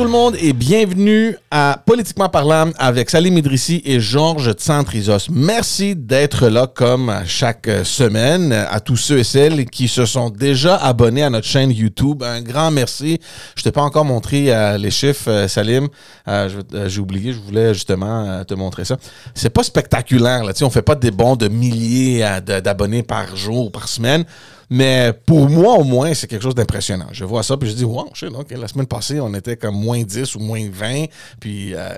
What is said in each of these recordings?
Tout le monde et bienvenue à Politiquement parlant avec Salim Idrissi et Georges Tsantrizos. Merci d'être là comme chaque semaine à tous ceux et celles qui se sont déjà abonnés à notre chaîne YouTube. Un grand merci. Je t'ai pas encore montré euh, les chiffres, euh, Salim. Euh, J'ai oublié, je voulais justement te montrer ça. C'est pas spectaculaire. Là. Tu sais, On fait pas des bons de milliers d'abonnés par jour ou par semaine. Mais pour moi, au moins, c'est quelque chose d'impressionnant. Je vois ça, puis je dis, wow, shit, OK, la semaine passée, on était comme moins 10 ou moins 20. Puis euh,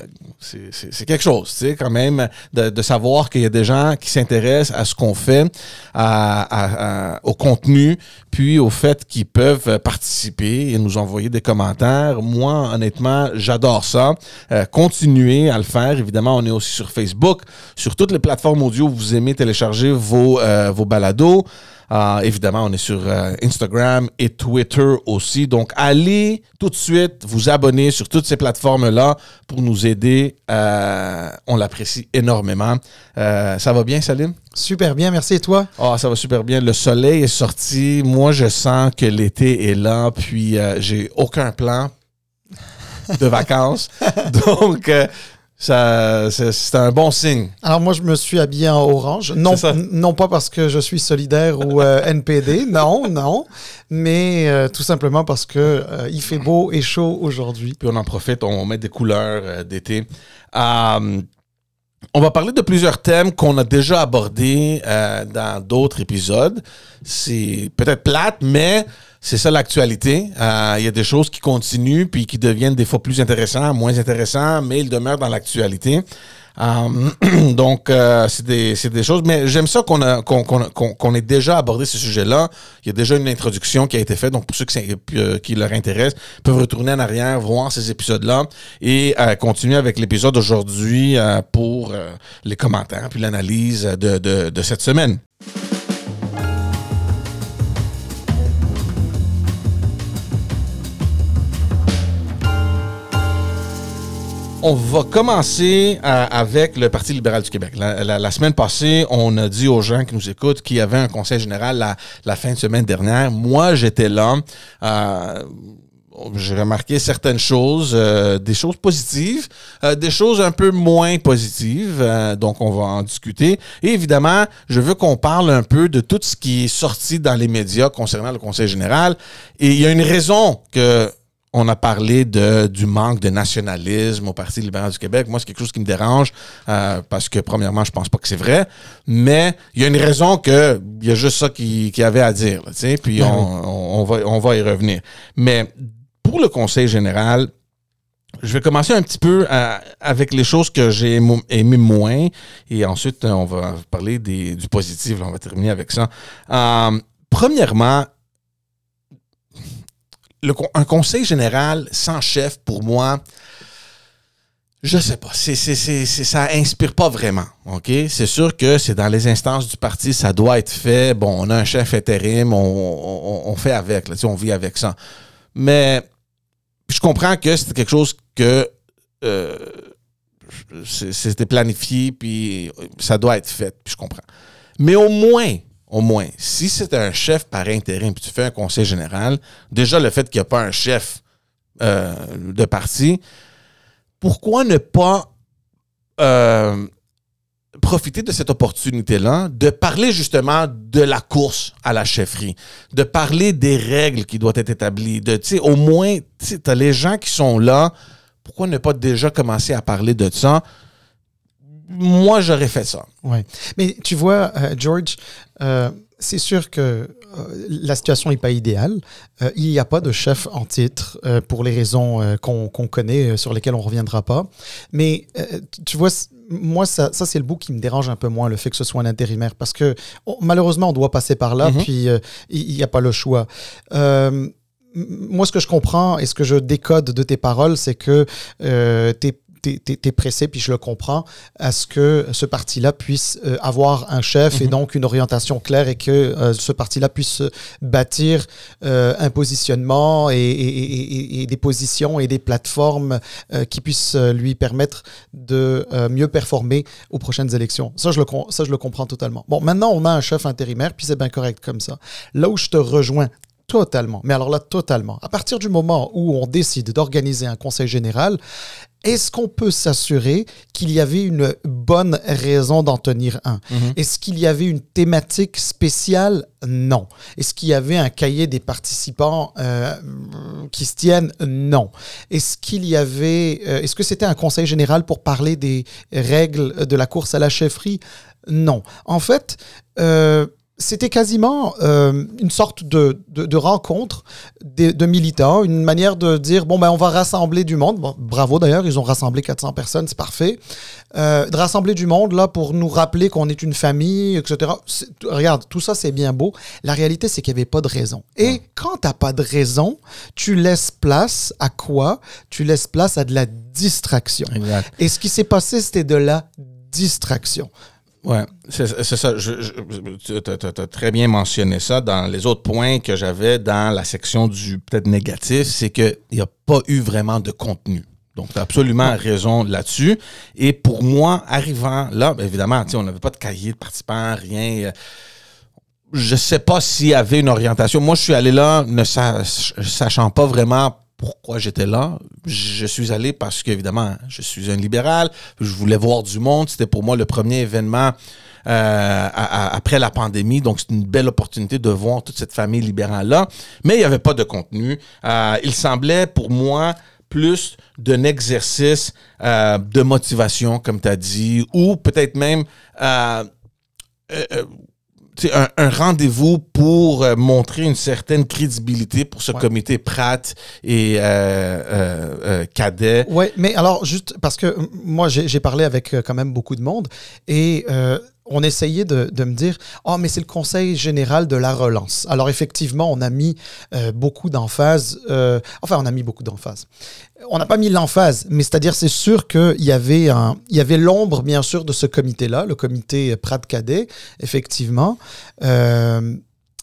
c'est quelque chose, tu sais, quand même, de, de savoir qu'il y a des gens qui s'intéressent à ce qu'on fait, à- à- à- au contenu, puis au fait qu'ils peuvent participer et nous envoyer des commentaires. Moi, honnêtement, j'adore ça. Euh, continuez à le faire. Évidemment, on est aussi sur Facebook, sur toutes les plateformes audio où vous aimez télécharger vos, euh, vos balados. Euh, évidemment, on est sur euh, Instagram et Twitter aussi. Donc, allez tout de suite vous abonner sur toutes ces plateformes-là pour nous aider. Euh, on l'apprécie énormément. Ça va bien, Salim? Super bien, merci. Et toi? Ah, ça va super bien. Le soleil est sorti. Moi, je sens que l'été est là. Puis, j'ai aucun plan de vacances. Donc, euh, ça, c'est un bon signe. Alors moi, je me suis habillé en orange. Non, non pas parce que je suis solidaire ou euh, NPD, non, non, mais euh, tout simplement parce que euh, il fait beau et chaud aujourd'hui. puis on en profite, on met des couleurs d'été. On va parler de plusieurs thèmes qu'on a déjà abordés dans d'autres épisodes. C'est peut-être plate, mais c'est ça l'actualité. Euh, Il y a des choses qui continuent puis qui deviennent des fois plus intéressantes, moins intéressantes, mais ils demeurent dans l'actualité. Euh, donc, euh, c'est des, des choses, mais j'aime ça qu'on qu'on qu'on- qu'on ait déjà abordé ce sujet-là. Il y a déjà une introduction qui a été faite, donc pour ceux qui, euh, qui leur intéressent, peuvent retourner en arrière, voir ces épisodes-là et continuer avec l'épisode d'aujourd'hui pour les commentaires puis l'analyse de, de, de cette semaine. On va commencer euh, avec le Parti libéral du Québec. La, semaine passée, on a dit aux gens qui nous écoutent qu'il y avait un conseil général la, la fin de semaine dernière. Moi, j'étais là. Euh, j'ai remarqué certaines choses, euh, des choses positives, euh, des choses un peu moins positives. donc, on va en discuter. Et évidemment, je veux qu'on parle un peu de tout ce qui est sorti dans les médias concernant le Conseil général. Et il y a une raison que on a parlé de, du manque de nationalisme au Parti libéral du Québec. Moi, c'est quelque chose qui me dérange euh, parce que, premièrement, je pense pas que c'est vrai. Mais il y a une raison que il y a juste ça qui, qui avait à dire. là, tu sais, puis Ben on, on- on va, on va y revenir. Mais pour le Conseil général, je vais commencer un petit peu euh, avec les choses que j'ai aimé moins. Et ensuite, euh, on va parler des, du positif. là, on va terminer avec ça. Euh, premièrement, un conseil général sans chef, pour moi, je sais pas. C'est, c'est, c'est, c'est- ça inspire pas vraiment. OK? C'est sûr que c'est dans les instances du parti, ça doit être fait. Bon, on a un chef intérim, on, fait avec, là, on vit avec ça. Mais je comprends que c'était quelque chose que euh, c'est- c'était planifié, puis ça doit être fait, puis je comprends. Mais au moins, au moins, si c'est un chef par intérim, puis tu fais un conseil général, déjà le fait qu'il n'y a pas un chef euh, de parti, pourquoi ne pas euh, profiter de cette opportunité-là, de parler justement de la course à la chefferie, de parler des règles qui doivent être établies, de, au moins, tu as les gens qui sont là, pourquoi ne pas déjà commencer à parler de ça? Moi, j'aurais fait ça. Ouais. Mais tu vois, euh, George, euh, c'est sûr que euh, la situation n'est pas idéale. Il n'y a pas de chef en titre pour les raisons qu'on connaît, sur lesquelles on ne reviendra pas. Mais tu vois, moi, ça, ça c'est le bout qui me dérange un peu moins, le fait que ce soit un intérimaire. Parce que on- malheureusement, on doit passer par là, Mhm. puis il n'y a pas le choix. Moi, ce que je comprends et ce que je décode de tes paroles, c'est que euh, tu es pressé, puis je le comprends, à ce que ce parti-là puisse euh, avoir un chef et Mhm. donc une orientation claire et que euh, ce parti-là puisse bâtir euh, un positionnement et, et- et- et- et des positions et des plateformes qui puissent lui permettre de mieux performer aux prochaines élections. Ça je, le, ça, je le comprends totalement. Bon, maintenant, on a un chef intérimaire, puis c'est bien correct comme ça. Là où je te rejoins Totalement. Mais alors là, totalement. À partir du moment où on décide d'organiser un conseil général, est-ce qu'on peut s'assurer qu'il y avait une bonne raison d'en tenir un? Mhm. Est-ce qu'il y avait une thématique spéciale? Non. Est-ce qu'il y avait un cahier des participants euh, qui se tiennent? Non. Est-ce qu'il y avait, euh, est-ce que c'était un conseil général pour parler des règles de la course à la chefferie? Non. En fait, euh, c'était quasiment euh, une sorte de, de, de rencontre de, de militants, une manière de dire bon ben on va rassembler du monde. Bon, bravo d'ailleurs, ils ont rassemblé 400 personnes, c'est parfait. Euh, de rassembler du monde là pour nous rappeler qu'on est une famille, etc. Regarde, tout ça c'est bien beau. La réalité c'est qu'il n'y avait pas de raison. Et quand t'as pas de raison, tu laisses place à quoi? Tu laisses place à de la distraction. Exact. Et ce qui s'est passé, c'était de la distraction. Ouais, c'est ça. Je, je- tu as, très bien mentionné ça dans les autres points que j'avais dans la section du peut-être négatif, c'est qu'il n'y a pas eu vraiment de contenu. Donc, tu as absolument raison là-dessus. Et pour moi, arrivant là, ben, évidemment, tu sais, on n'avait pas de cahier de participants, rien. euh, Je sais pas s'il y avait une orientation. Moi, je suis allé là ne sa- sachant pas vraiment pourquoi j'étais là. Je suis allé parce qu'évidemment, je suis un libéral. Je voulais voir du monde. C'était pour moi le premier événement euh, après la pandémie. Donc, c'est une belle opportunité de voir toute cette famille libérale-là. Mais il n'y avait pas de contenu. Euh, il semblait pour moi plus d'un exercice euh, de motivation, comme tu as dit, ou peut-être même un, un rendez-vous pour euh, montrer une certaine crédibilité pour ce Ouais. comité Pratt et euh, euh, euh, Cadet. Ouais, mais alors juste parce que moi j'ai parlé avec quand même beaucoup de monde et euh, on essayait de, me dire oh mais c'est le Conseil général de la relance. Alors effectivement on a mis euh, beaucoup d'emphase, euh, enfin on a mis beaucoup d'emphase. On n'a pas mis l'emphase, mais c'est-à-dire c'est sûr qu'il y avait un, il y avait l'ombre bien sûr de ce comité-là, le comité Prat Cadet, effectivement. Euh,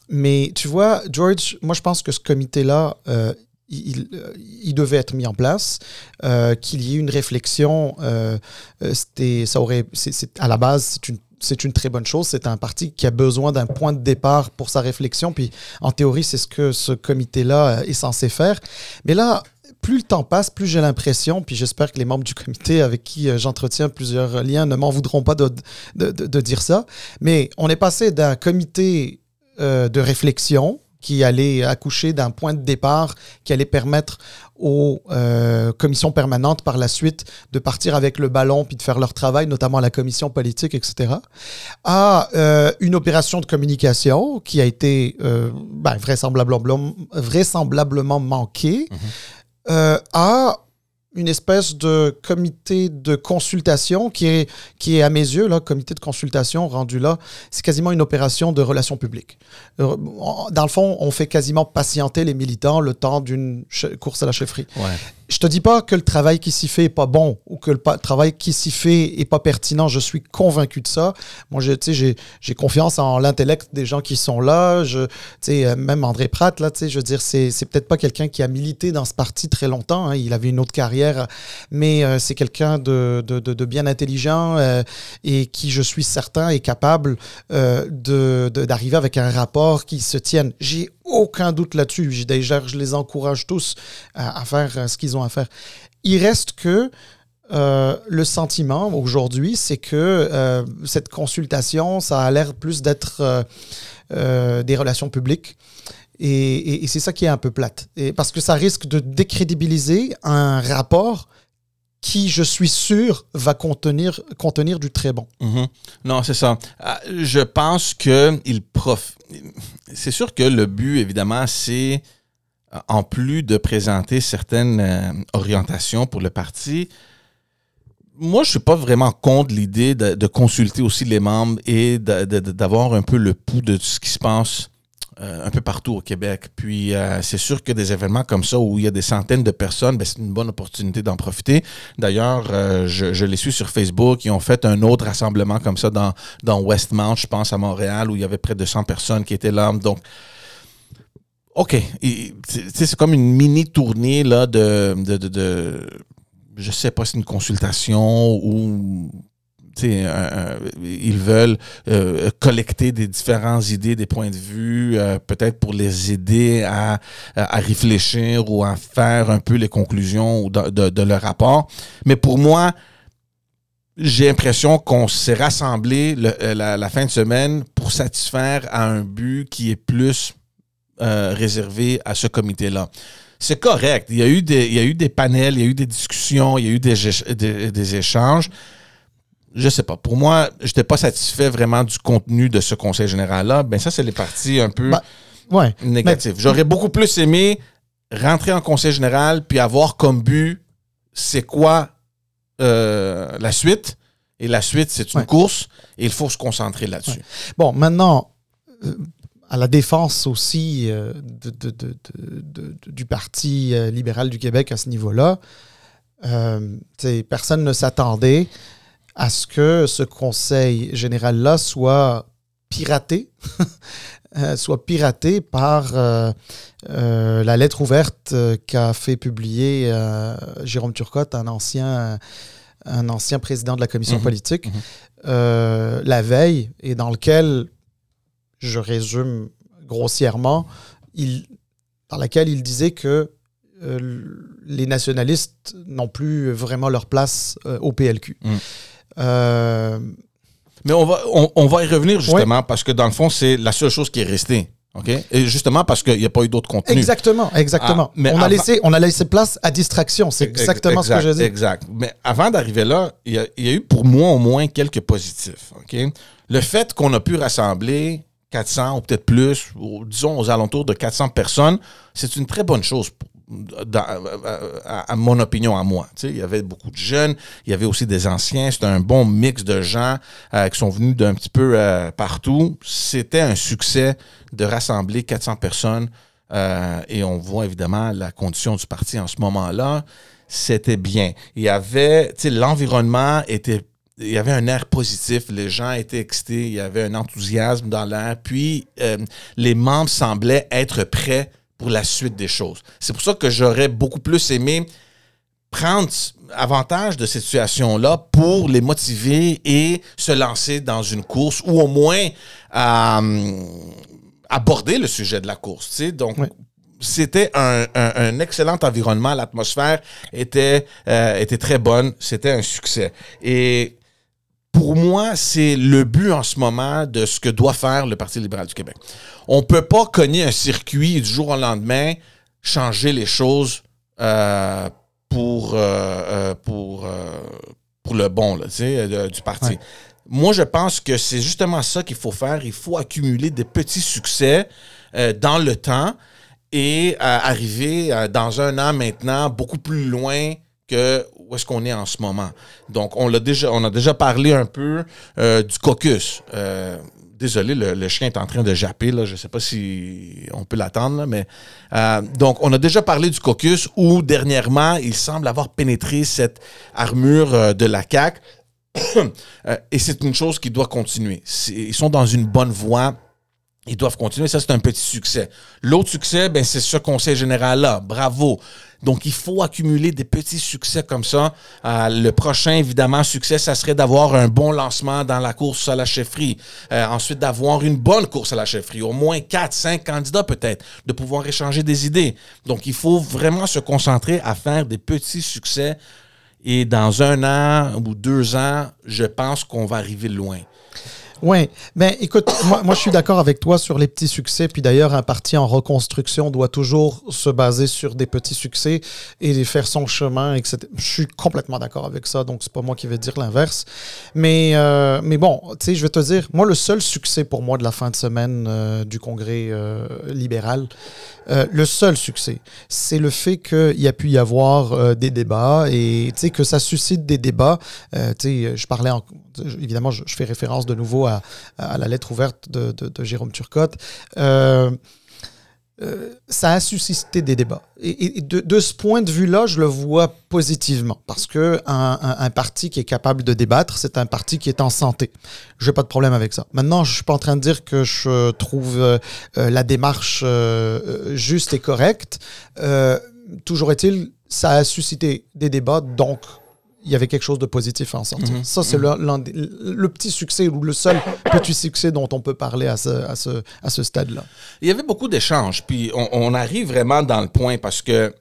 mais tu vois, George, moi je pense que ce comité-là, il, devait être mis en place, qu'il y ait une réflexion. c'était, ça aurait, c'est- à la base, c'est une c'est une très bonne chose. C'est un parti qui a besoin d'un point de départ pour sa réflexion. Puis, en théorie, c'est ce que ce comité-là euh, est censé faire. Mais là, plus le temps passe, plus j'ai l'impression, puis j'espère que les membres du comité avec qui euh, j'entretiens plusieurs liens ne m'en voudront pas de, de- de- dire ça. Mais on est passé d'un comité euh, de réflexion qui allait accoucher d'un point de départ qui allait permettre aux euh, commissions permanentes par la suite de partir avec le ballon puis de faire leur travail, notamment la commission politique, etc., à euh, une opération de communication qui a été euh, ben, vraisemblablement, vraisemblablement manquée, euh, à une espèce de comité de consultation qui est, qui est à mes yeux, là, comité de consultation rendu là, c'est quasiment une opération de relations publiques. Euh, Dans le fond, on fait quasiment patienter les militants le temps d'une course à la chefferie. Je te dis pas que le travail qui s'y fait est pas bon ou que le travail qui s'y fait est pas pertinent. Je suis convaincu de ça. Moi, je- j'ai j'ai confiance en l'intellect des gens qui sont là. Je, euh, même André Pratt, là, je veux dire, c'est c'est peut-être pas quelqu'un qui a milité dans ce parti très longtemps. hein. Il avait une autre carrière, mais euh, c'est quelqu'un de, de, de- bien intelligent euh, et qui, je suis certain, est capable euh, de- d'arriver avec un rapport qui se tienne. J'ai aucun doute là-dessus. D'ailleurs, je les encourage tous à, faire euh, ce qu'ils ont à faire. Il reste que euh, le sentiment aujourd'hui, c'est que euh, cette consultation, ça a l'air plus d'être des relations publiques. Et, et- c'est ça qui est un peu plate. Parce que ça risque de décrédibiliser un rapport qui, je suis sûr, va contenir, contenir du très bon. Mhm. Non, c'est ça. Ah, Je pense que il prof... C'est sûr que le but, évidemment, c'est, euh, en plus de présenter certaines euh, orientations pour le parti, moi, je suis pas vraiment contre l'idée de, de consulter aussi les membres et d'avoir un peu le pouls de ce qui se passe euh, un peu partout au Québec. Puis euh, c'est sûr que des événements comme ça où il y a des centaines de personnes, ben, c'est une bonne opportunité d'en profiter. D'ailleurs, euh, je, je les suis sur Facebook. Ils ont fait un autre rassemblement comme ça dans, dans Westmount, je pense, à Montréal, où il y avait près de 100 personnes qui étaient là. Donc, OK. C'est comme une mini tournée là, de, de, de, de- Je sais pas si c'est une consultation ou ils veulent euh, collecter des différentes idées, des points de vue, euh, peut-être pour les aider à, à, réfléchir ou à faire un peu les conclusions de, de, de leur rapport. Mais pour moi, j'ai l'impression qu'on s'est rassemblé le, la, la, fin de semaine pour satisfaire à un but qui est plus euh, réservé à ce comité-là c'est correct. Il y, a eu des, il y a eu des panels, il y a eu des discussions, il y a eu des, des échanges je sais pas. Pour moi, je n'étais pas satisfait vraiment du contenu de ce conseil général-là. Ben ça, c'est les parties un peu bah, négatives. J'aurais beaucoup plus aimé rentrer en conseil général puis avoir comme but c'est quoi euh, la suite? Et la suite, c'est une course et il faut se concentrer là-dessus. Bon, maintenant, euh, à la défense aussi euh, de, du Parti libéral du Québec à ce niveau-là, personne ne s'attendait à ce que ce conseil général-là soit piraté, euh, soit piraté par euh, euh, la lettre ouverte qu'a fait publier Jérôme Turcotte, un ancien, un ancien président de la commission mhm. politique, mhm. la veille, et dans lequel, je résume grossièrement, il, dans laquelle il disait que les nationalistes n'ont plus vraiment leur place au PLQ. Mhm. Euh, Mais on va, on, va y revenir justement parce que dans le fond, c'est la seule chose qui est restée. OK? Et justement parce qu'il n'y a pas eu d'autres contenus. Exactement, exactement. Ah, mais on, a laissé, on a laissé place à distraction. C'est exactement ce que je dis. Exact. Mais avant d'arriver là, il y, a, y, a, eu pour moi au moins quelques positifs. OK? Le fait qu'on a pu rassembler 400 ou peut-être plus, disons aux alentours de 400 personnes, c'est une très bonne chose à, mon opinion à moi. il y avait beaucoup de jeunes, il y avait aussi des anciens. C'était un bon mix de gens euh, qui sont venus d'un petit peu euh, partout. C'était un succès de rassembler 400 personnes. Euh, et on voit évidemment la condition du parti en ce moment-là. C'était bien. Il y avait, l'environnement était il y avait un air positif, les gens étaient excités, il y avait un enthousiasme dans l'air, puis les membres semblaient être prêts pour la suite des choses. C'est pour ça que j'aurais beaucoup plus aimé prendre avantage de cette situation-là pour les motiver et se lancer dans une course ou au moins euh, aborder le sujet de la course. Donc, c'était un, excellent environnement. L'atmosphère était, euh, était très bonne. C'était un succès. Et pour moi, c'est le but en ce moment de ce que doit faire le Parti libéral du Québec. On ne peut pas cogner un circuit du jour au lendemain, changer les choses euh, pour, euh, euh, pour, pour le bon là, du parti. Moi, je pense que c'est justement ça qu'il faut faire. Il faut accumuler des petits succès dans le temps et arriver dans un an maintenant beaucoup plus loin que où est-ce qu'on est en ce moment. Donc, on, l'a déjà, on a déjà parlé un peu euh, du caucus. Euh, désolé, le, chien est en train de japper. Là. Je ne sais pas si on peut l'attendre, mais euh, donc on a déjà parlé du caucus où dernièrement il semble avoir pénétré cette armure de la CAC. et c'est une chose qui doit continuer. Ils sont dans une bonne voie ils doivent continuer. Ça, c'est un petit succès. L'autre succès, ben, c'est ce conseil général-là. Bravo. Donc, il faut accumuler des petits succès comme ça. Euh, le prochain, évidemment, succès, ça serait d'avoir un bon lancement dans la course à la chefferie. Euh, ensuite, d'avoir une bonne course à la chefferie. Au moins 4, 5 candidats peut-être. De pouvoir échanger des idées. Donc, il faut vraiment se concentrer à faire des petits succès. Et dans un an ou deux ans, je pense qu'on va arriver loin. Oui, ben écoute, moi, je suis d'accord avec toi sur les petits succès. Puis d'ailleurs, un parti en reconstruction doit toujours se baser sur des petits succès et faire son chemin, etc. Je suis complètement d'accord avec ça, donc c'est pas moi qui vais dire l'inverse. Mais, euh, mais bon, tu sais, je vais te dire, moi, le seul succès pour moi de la fin de semaine euh, du congrès euh, libéral, le seul succès, c'est le fait qu'il y a pu y avoir des débats et que ça suscite des débats. tu sais, je parlais en évidemment, je, fais référence de nouveau à, la lettre ouverte de, Jérôme Turcotte. Euh, euh, ça a suscité des débats. Et, de, ce point de vue-là, je le vois positivement, parce que un, parti qui est capable de débattre, c'est un parti qui est en santé. Je n'ai pas de problème avec ça. Maintenant, je suis pas en train de dire que je trouve euh, la démarche juste et correcte. toujours est-il, ça a suscité des débats, donc il y avait quelque chose de positif à en sortir. Ça, c'est le, le, petit succès ou le seul petit succès dont on peut parler à ce, à ce, à ce stade-là. Il y avait beaucoup d'échanges, puis on, on, arrive vraiment dans le point parce que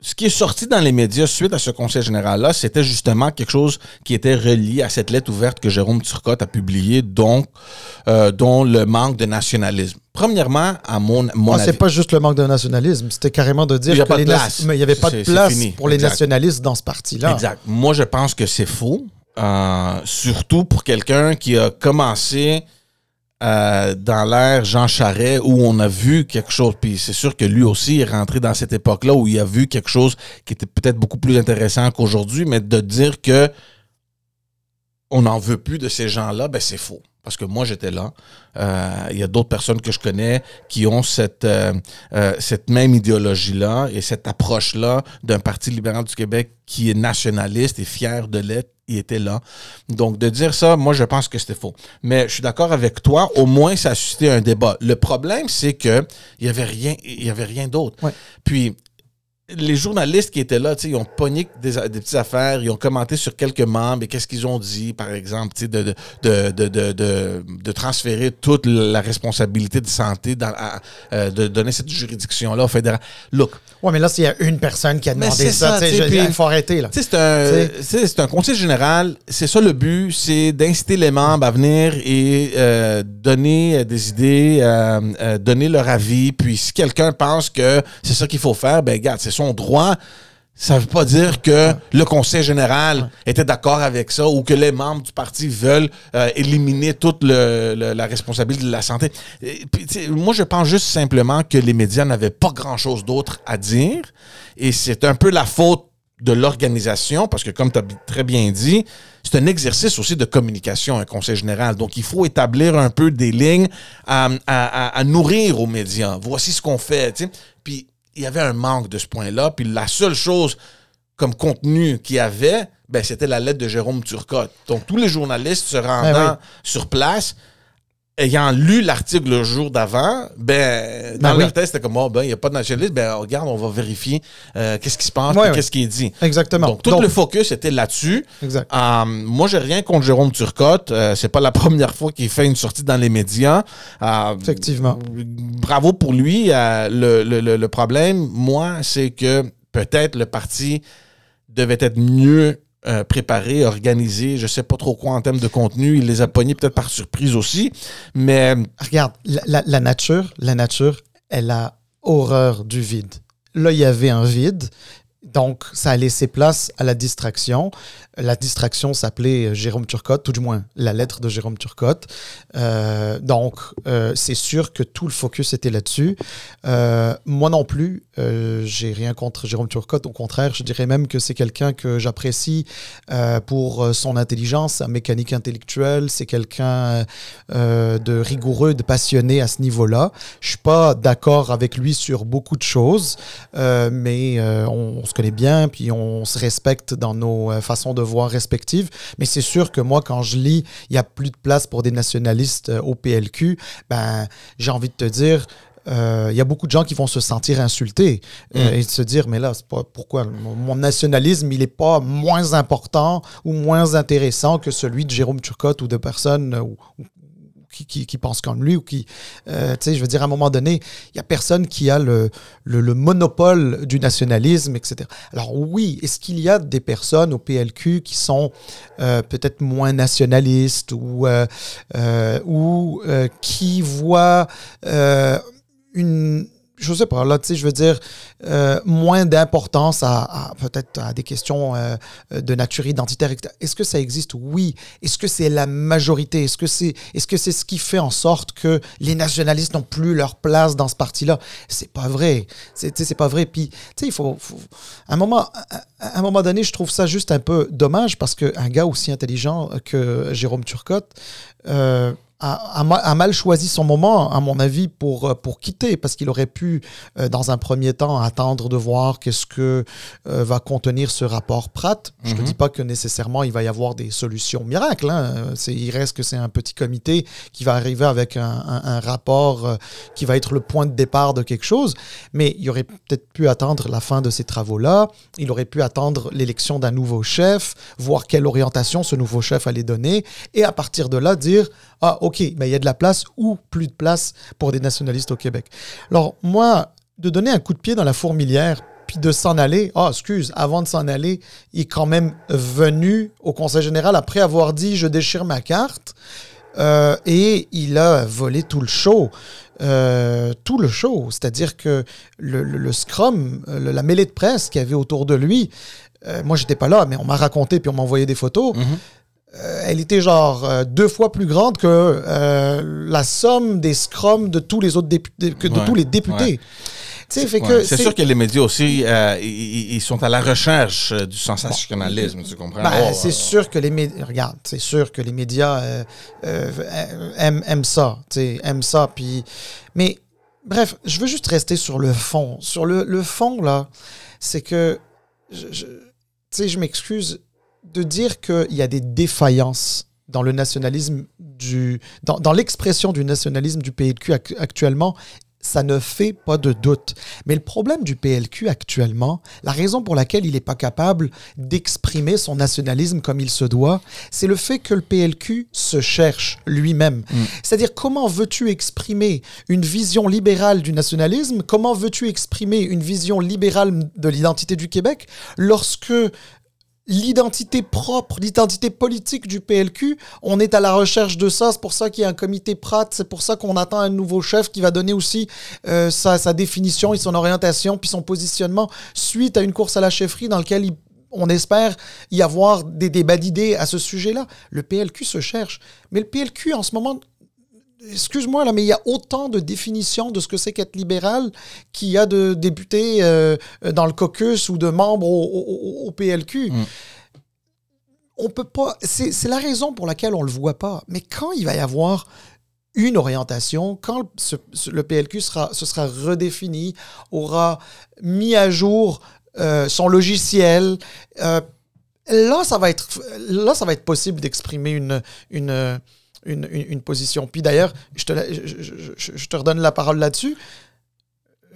ce qui est sorti dans les médias suite à ce conseil général-là, c'était justement quelque chose qui était relié à cette lettre ouverte que Jérôme Turcotte a publiée, donc, euh, dont le manque de nationalisme. Premièrement, à mon, mon ah, C'est pas juste le manque de nationalisme, c'était carrément de dire qu'il n'y avait pas de place pour les nationalistes dans ce parti-là. Exact. Moi, je pense que c'est faux, euh, surtout pour quelqu'un qui a commencé euh, dans l'ère Jean Charret où on a vu quelque chose, puis c'est sûr que lui aussi est rentré dans cette époque-là où il a vu quelque chose qui était peut-être beaucoup plus intéressant qu'aujourd'hui, mais de dire que on n'en veut plus de ces gens-là, ben c'est faux. Parce que moi, j'étais là. Euh, il y a d'autres personnes que je connais qui ont cette, euh, cette même idéologie-là et cette approche-là d'un Parti libéral du Québec qui est nationaliste et fier de l'être il était là. Donc, de dire ça, moi, je pense que c'était faux. Mais je suis d'accord avec toi. Au moins, ça a suscité un débat. Le problème, c'est que il y avait rien, il y avait rien d'autre. Puis, les journalistes qui étaient là, ils ont pogné des, des, petites affaires, ils ont commenté sur quelques membres et qu'est-ce qu'ils ont dit, par exemple, de de, de, de, de, transférer toute la responsabilité de santé, dans, euh, de donner cette juridiction-là au fédéral. Look. Ouais, mais là, s'il y a une personne qui a demandé ça, il faut arrêter. là. C'est un, un conseil général, c'est ça le but, c'est d'inciter les membres à venir et euh, donner des idées, euh, donner leur avis, puis si quelqu'un pense que c'est ça qu'il faut faire, ben regarde, c'est son droit. Ça ne veut pas dire que le Conseil général était d'accord avec ça ou que les membres du parti veulent euh, éliminer toute la responsabilité de la santé. moi, je pense juste simplement que les médias n'avaient pas grand-chose d'autre à dire. Et c'est un peu la faute de l'organisation, parce que comme tu as très bien dit, c'est un exercice aussi de communication, un conseil général. Donc, il faut établir un peu des lignes à, à nourrir aux médias. Voici ce qu'on fait. Il y avait un manque de ce point-là. Puis la seule chose comme contenu qu'il y avait, ben, c'était la lettre de Jérôme Turcotte. Donc, tous les journalistes se rendant ben sur place ayant lu l'article le jour d'avant, ben, dans ben leur test, c'était comme, oh, ben, il n'y a pas de nationalisme, ben, regarde, on va vérifier euh, qu'est-ce qui se passe, qu'est-ce qui est dit. Exactement. Donc, tout le focus était là-dessus. Exact. Euh, moi, j'ai rien contre Jérôme Turcotte. Euh, c'est pas la première fois qu'il fait une sortie dans les médias. Effectivement. Bravo pour lui. Le, le, le problème, moi, c'est que peut-être le parti devait être mieux euh, préparé, organisé, je sais pas trop quoi en termes de contenu. Il les a pognés peut-être par surprise aussi. Mais. Regarde, la, la, nature, la nature, elle a horreur du vide. Là, il y avait un vide. Donc, ça a laissé place à la distraction. La distraction s'appelait Jérôme Turcotte, tout du moins la lettre de Jérôme Turcotte. Euh, donc, euh, c'est sûr que tout le focus était là-dessus. Euh, moi non plus, j'ai rien contre Jérôme Turcotte. Au contraire, je dirais même que c'est quelqu'un que j'apprécie pour son intelligence, sa mécanique intellectuelle. C'est quelqu'un de rigoureux, de passionné à ce niveau-là. Je suis pas d'accord avec lui sur beaucoup de choses, mais on, on se connaît bien, puis on se respecte dans nos façons de voir respectives. Mais c'est sûr que moi, quand je lis, il n'y a plus de place pour des nationalistes euh, au PLQ, ben, j'ai envie de te dire, euh, il y a beaucoup de gens qui vont se sentir insultés euh, mm. et se dire mais là pas pourquoi? Mon nationalisme il n'est pas moins important ou moins intéressant que celui de Jérôme Turcotte ou de personnes ou, qui, qui, pensent comme lui ou qui, euh, tu sais, je veux dire, à un moment donné, il n'y a personne qui a le, le, monopole du nationalisme, etc. Alors oui, est-ce qu'il y a des personnes au PLQ qui sont euh, peut-être moins nationalistes ou, euh, ou qui voient une je sais pas, là, tu sais, je veux dire, euh, moins d'importance à, peut-être à des questions euh, de nature identitaire. Est-ce que ça existe? Oui. Est-ce que c'est la majorité? Est-ce que c'est est -ce, ce qui fait en sorte que les nationalistes n'ont plus leur place dans ce parti-là? C'est pas vrai. C'est pas vrai. Puis, tu sais, il faut, À un, moment, un moment donné, je trouve ça juste un peu dommage parce qu'un gars aussi intelligent que Jérôme Turcotte, euh, a, a, mal choisi son moment, à mon avis, pour, euh, pour quitter, parce qu'il aurait pu, euh, dans un premier temps, attendre de voir qu'est-ce que euh, va contenir ce rapport Pratt. Je ne mhm. dis pas que nécessairement il va y avoir des solutions miracles. Hein. Il reste que c'est un petit comité qui va arriver avec un, un, rapport qui va être le point de départ de quelque chose, mais il aurait peut-être pu attendre la fin de ces travaux-là, il aurait pu attendre l'élection d'un nouveau chef, voir quelle orientation ce nouveau chef allait donner, et à partir de là dire, ah, OK, mais il y a de la place ou plus de place pour des nationalistes au Québec. Alors, moi, de donner un coup de pied dans la fourmilière, puis de s'en aller, ah, excuse, avant de s'en aller, il est quand même venu au Conseil général après avoir dit je déchire ma carte. Euh, et il a volé tout le show. Euh, tout le show. C'est-à-dire que le, Scrum, la mêlée de presse qu'il y avait autour de lui, euh, moi, j'étais pas là, mais on m'a raconté, puis on m'a envoyé des photos. Mhm. Euh, elle était genre euh, deux fois plus grande que euh, la somme des scrums de tous les autres députés, que de tous les députés. C'est sûr que les médias aussi, ils, sont à la recherche du sensationnalisme, tu comprends? Ben, oh, c'est sûr que les médias, regarde, c'est sûr que les médias aiment, aiment, ça, aiment ça. Puis, mais bref, je veux juste rester sur le fond. Sur le, le fond, là, c'est que, je, je, je m'excuse, de dire qu'il y a des défaillances dans le nationalisme du, dans, dans l'expression du nationalisme du PLQ actuellement, ça ne fait pas de doute. Mais le problème du PLQ actuellement, la raison pour laquelle il n'est pas capable d'exprimer son nationalisme comme il se doit, c'est le fait que le PLQ se cherche lui-même. Mm. C'est-à-dire comment veux-tu exprimer une vision libérale du nationalisme? Comment veux-tu exprimer une vision libérale de l'identité du Québec lorsque l'identité propre, l'identité politique du PLQ. On est à la recherche de ça. C'est pour ça qu'il y a un comité Pratt. C'est pour ça qu'on attend un nouveau chef qui va donner aussi euh, sa, définition et son orientation, puis son positionnement suite à une course à la chefferie dans laquelle on espère y avoir des débats d'idées à ce sujet-là. Le PLQ se cherche. Mais le PLQ, en ce moment, excuse-moi là, mais il y a autant de définitions de ce que c'est qu'être libéral qu'il y a de députés euh, dans le caucus ou de membres au, PLQ. Mm. On peut pas. C'est la raison pour laquelle on le voit pas. Mais quand il va y avoir une orientation, quand le PLQ sera, se sera redéfini, aura mis à jour euh, son logiciel, euh, là, ça va être, là, ça va être possible d'exprimer une, une, une, position. Puis d'ailleurs, je te, je, te redonne la parole là-dessus.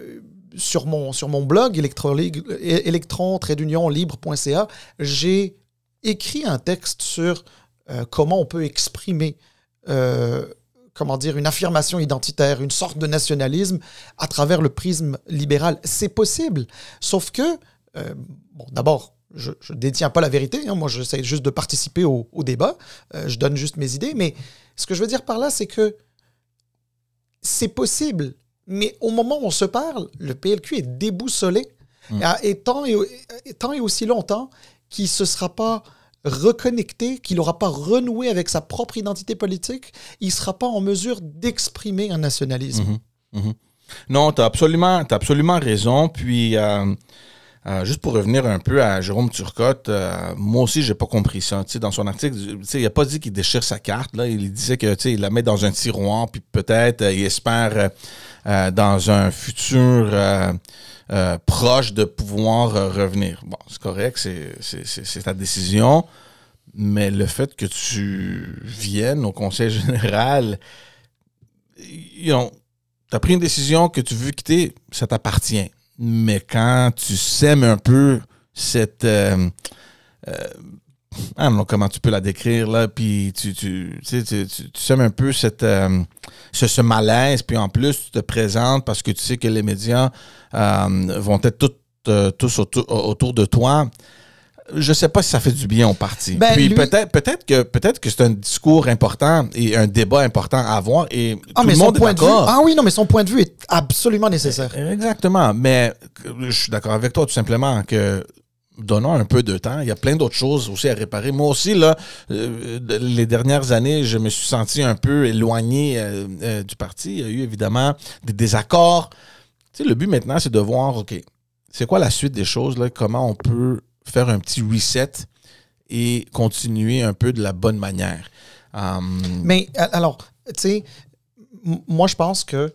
Euh, sur mon, sur mon blog électron-libre.ca, j'ai écrit un texte sur euh, comment on peut exprimer euh, comment dire, une affirmation identitaire, une sorte de nationalisme à travers le prisme libéral. C'est possible. Sauf que, bon, d'abord, je ne détiens pas la vérité. Hein. Moi, j'essaie juste de participer au, débat. je donne juste mes idées. Mais ce que je veux dire par là, c'est que c'est possible, mais au moment où on se parle, le PLQ est déboussolé. Mm. Et, tant et, et, aussi longtemps qu'il ne se sera pas reconnecté, qu'il n'aura pas renoué avec sa propre identité politique, il ne sera pas en mesure d'exprimer un nationalisme. Mm-hmm. Mm-hmm. Non, tu as absolument, as absolument raison. Puis, euh, euh, juste pour revenir un peu à Jérôme Turcotte, euh, moi aussi, j'ai pas compris ça. dans son article, il a pas dit qu'il déchire sa carte. Là. Il disait que il la met dans un tiroir, puis peut-être euh, il espère dans un futur proche de pouvoir revenir. Bon, c'est correct, c'est ta décision. Mais le fait que tu viennes au conseil général, tu as pris une décision que tu veux quitter, ça t'appartient mais quand tu sèmes un peu cette. Euh, euh, don't know comment tu peux la décrire, là, puis tu, tu, tu, tu, sèmes un peu cette, euh, ce, malaise, puis en plus, tu te présentes parce que tu sais que les médias vont être tous autour de toi je sais pas si ça fait du bien au parti. Ben, Puis peut-être peut-être que peut-être que c'est un discours important et un débat important à avoir et ah, tout le monde est d'accord. Ah oui, non, mais son point de vue est absolument nécessaire. Exactement, mais je suis d'accord avec toi tout simplement que donnons un peu de temps. Il y a plein d'autres choses aussi à réparer. Moi aussi, là, euh, les dernières années, je me suis senti un peu éloigné euh, euh, du parti. Il y a eu évidemment des désaccords. Tu sais, le but maintenant, c'est de voir, OK, c'est quoi la suite des choses, là, comment on peut faire un petit reset et continuer un peu de la bonne manière. Hum, Mais alors, tu sais, moi, je pense que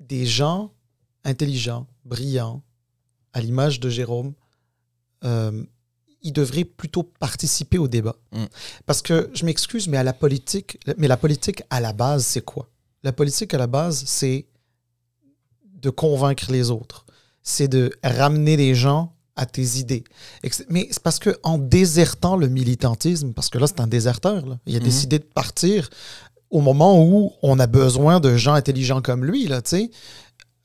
des gens intelligents, brillants, à l'image de Jérôme, euh, ils devraient plutôt participer au débat. Mm. Parce que, je m'excuse, mais à la politique, mais la politique, à la base, c'est quoi? La politique, à la base, c'est de convaincre les autres. C'est de ramener les gens à tes idées. Mais c'est parce qu'en désertant le militantisme, parce que là, c'est un déserteur, il a mm-hmm. décidé de partir au moment où on a besoin de gens intelligents comme lui, là,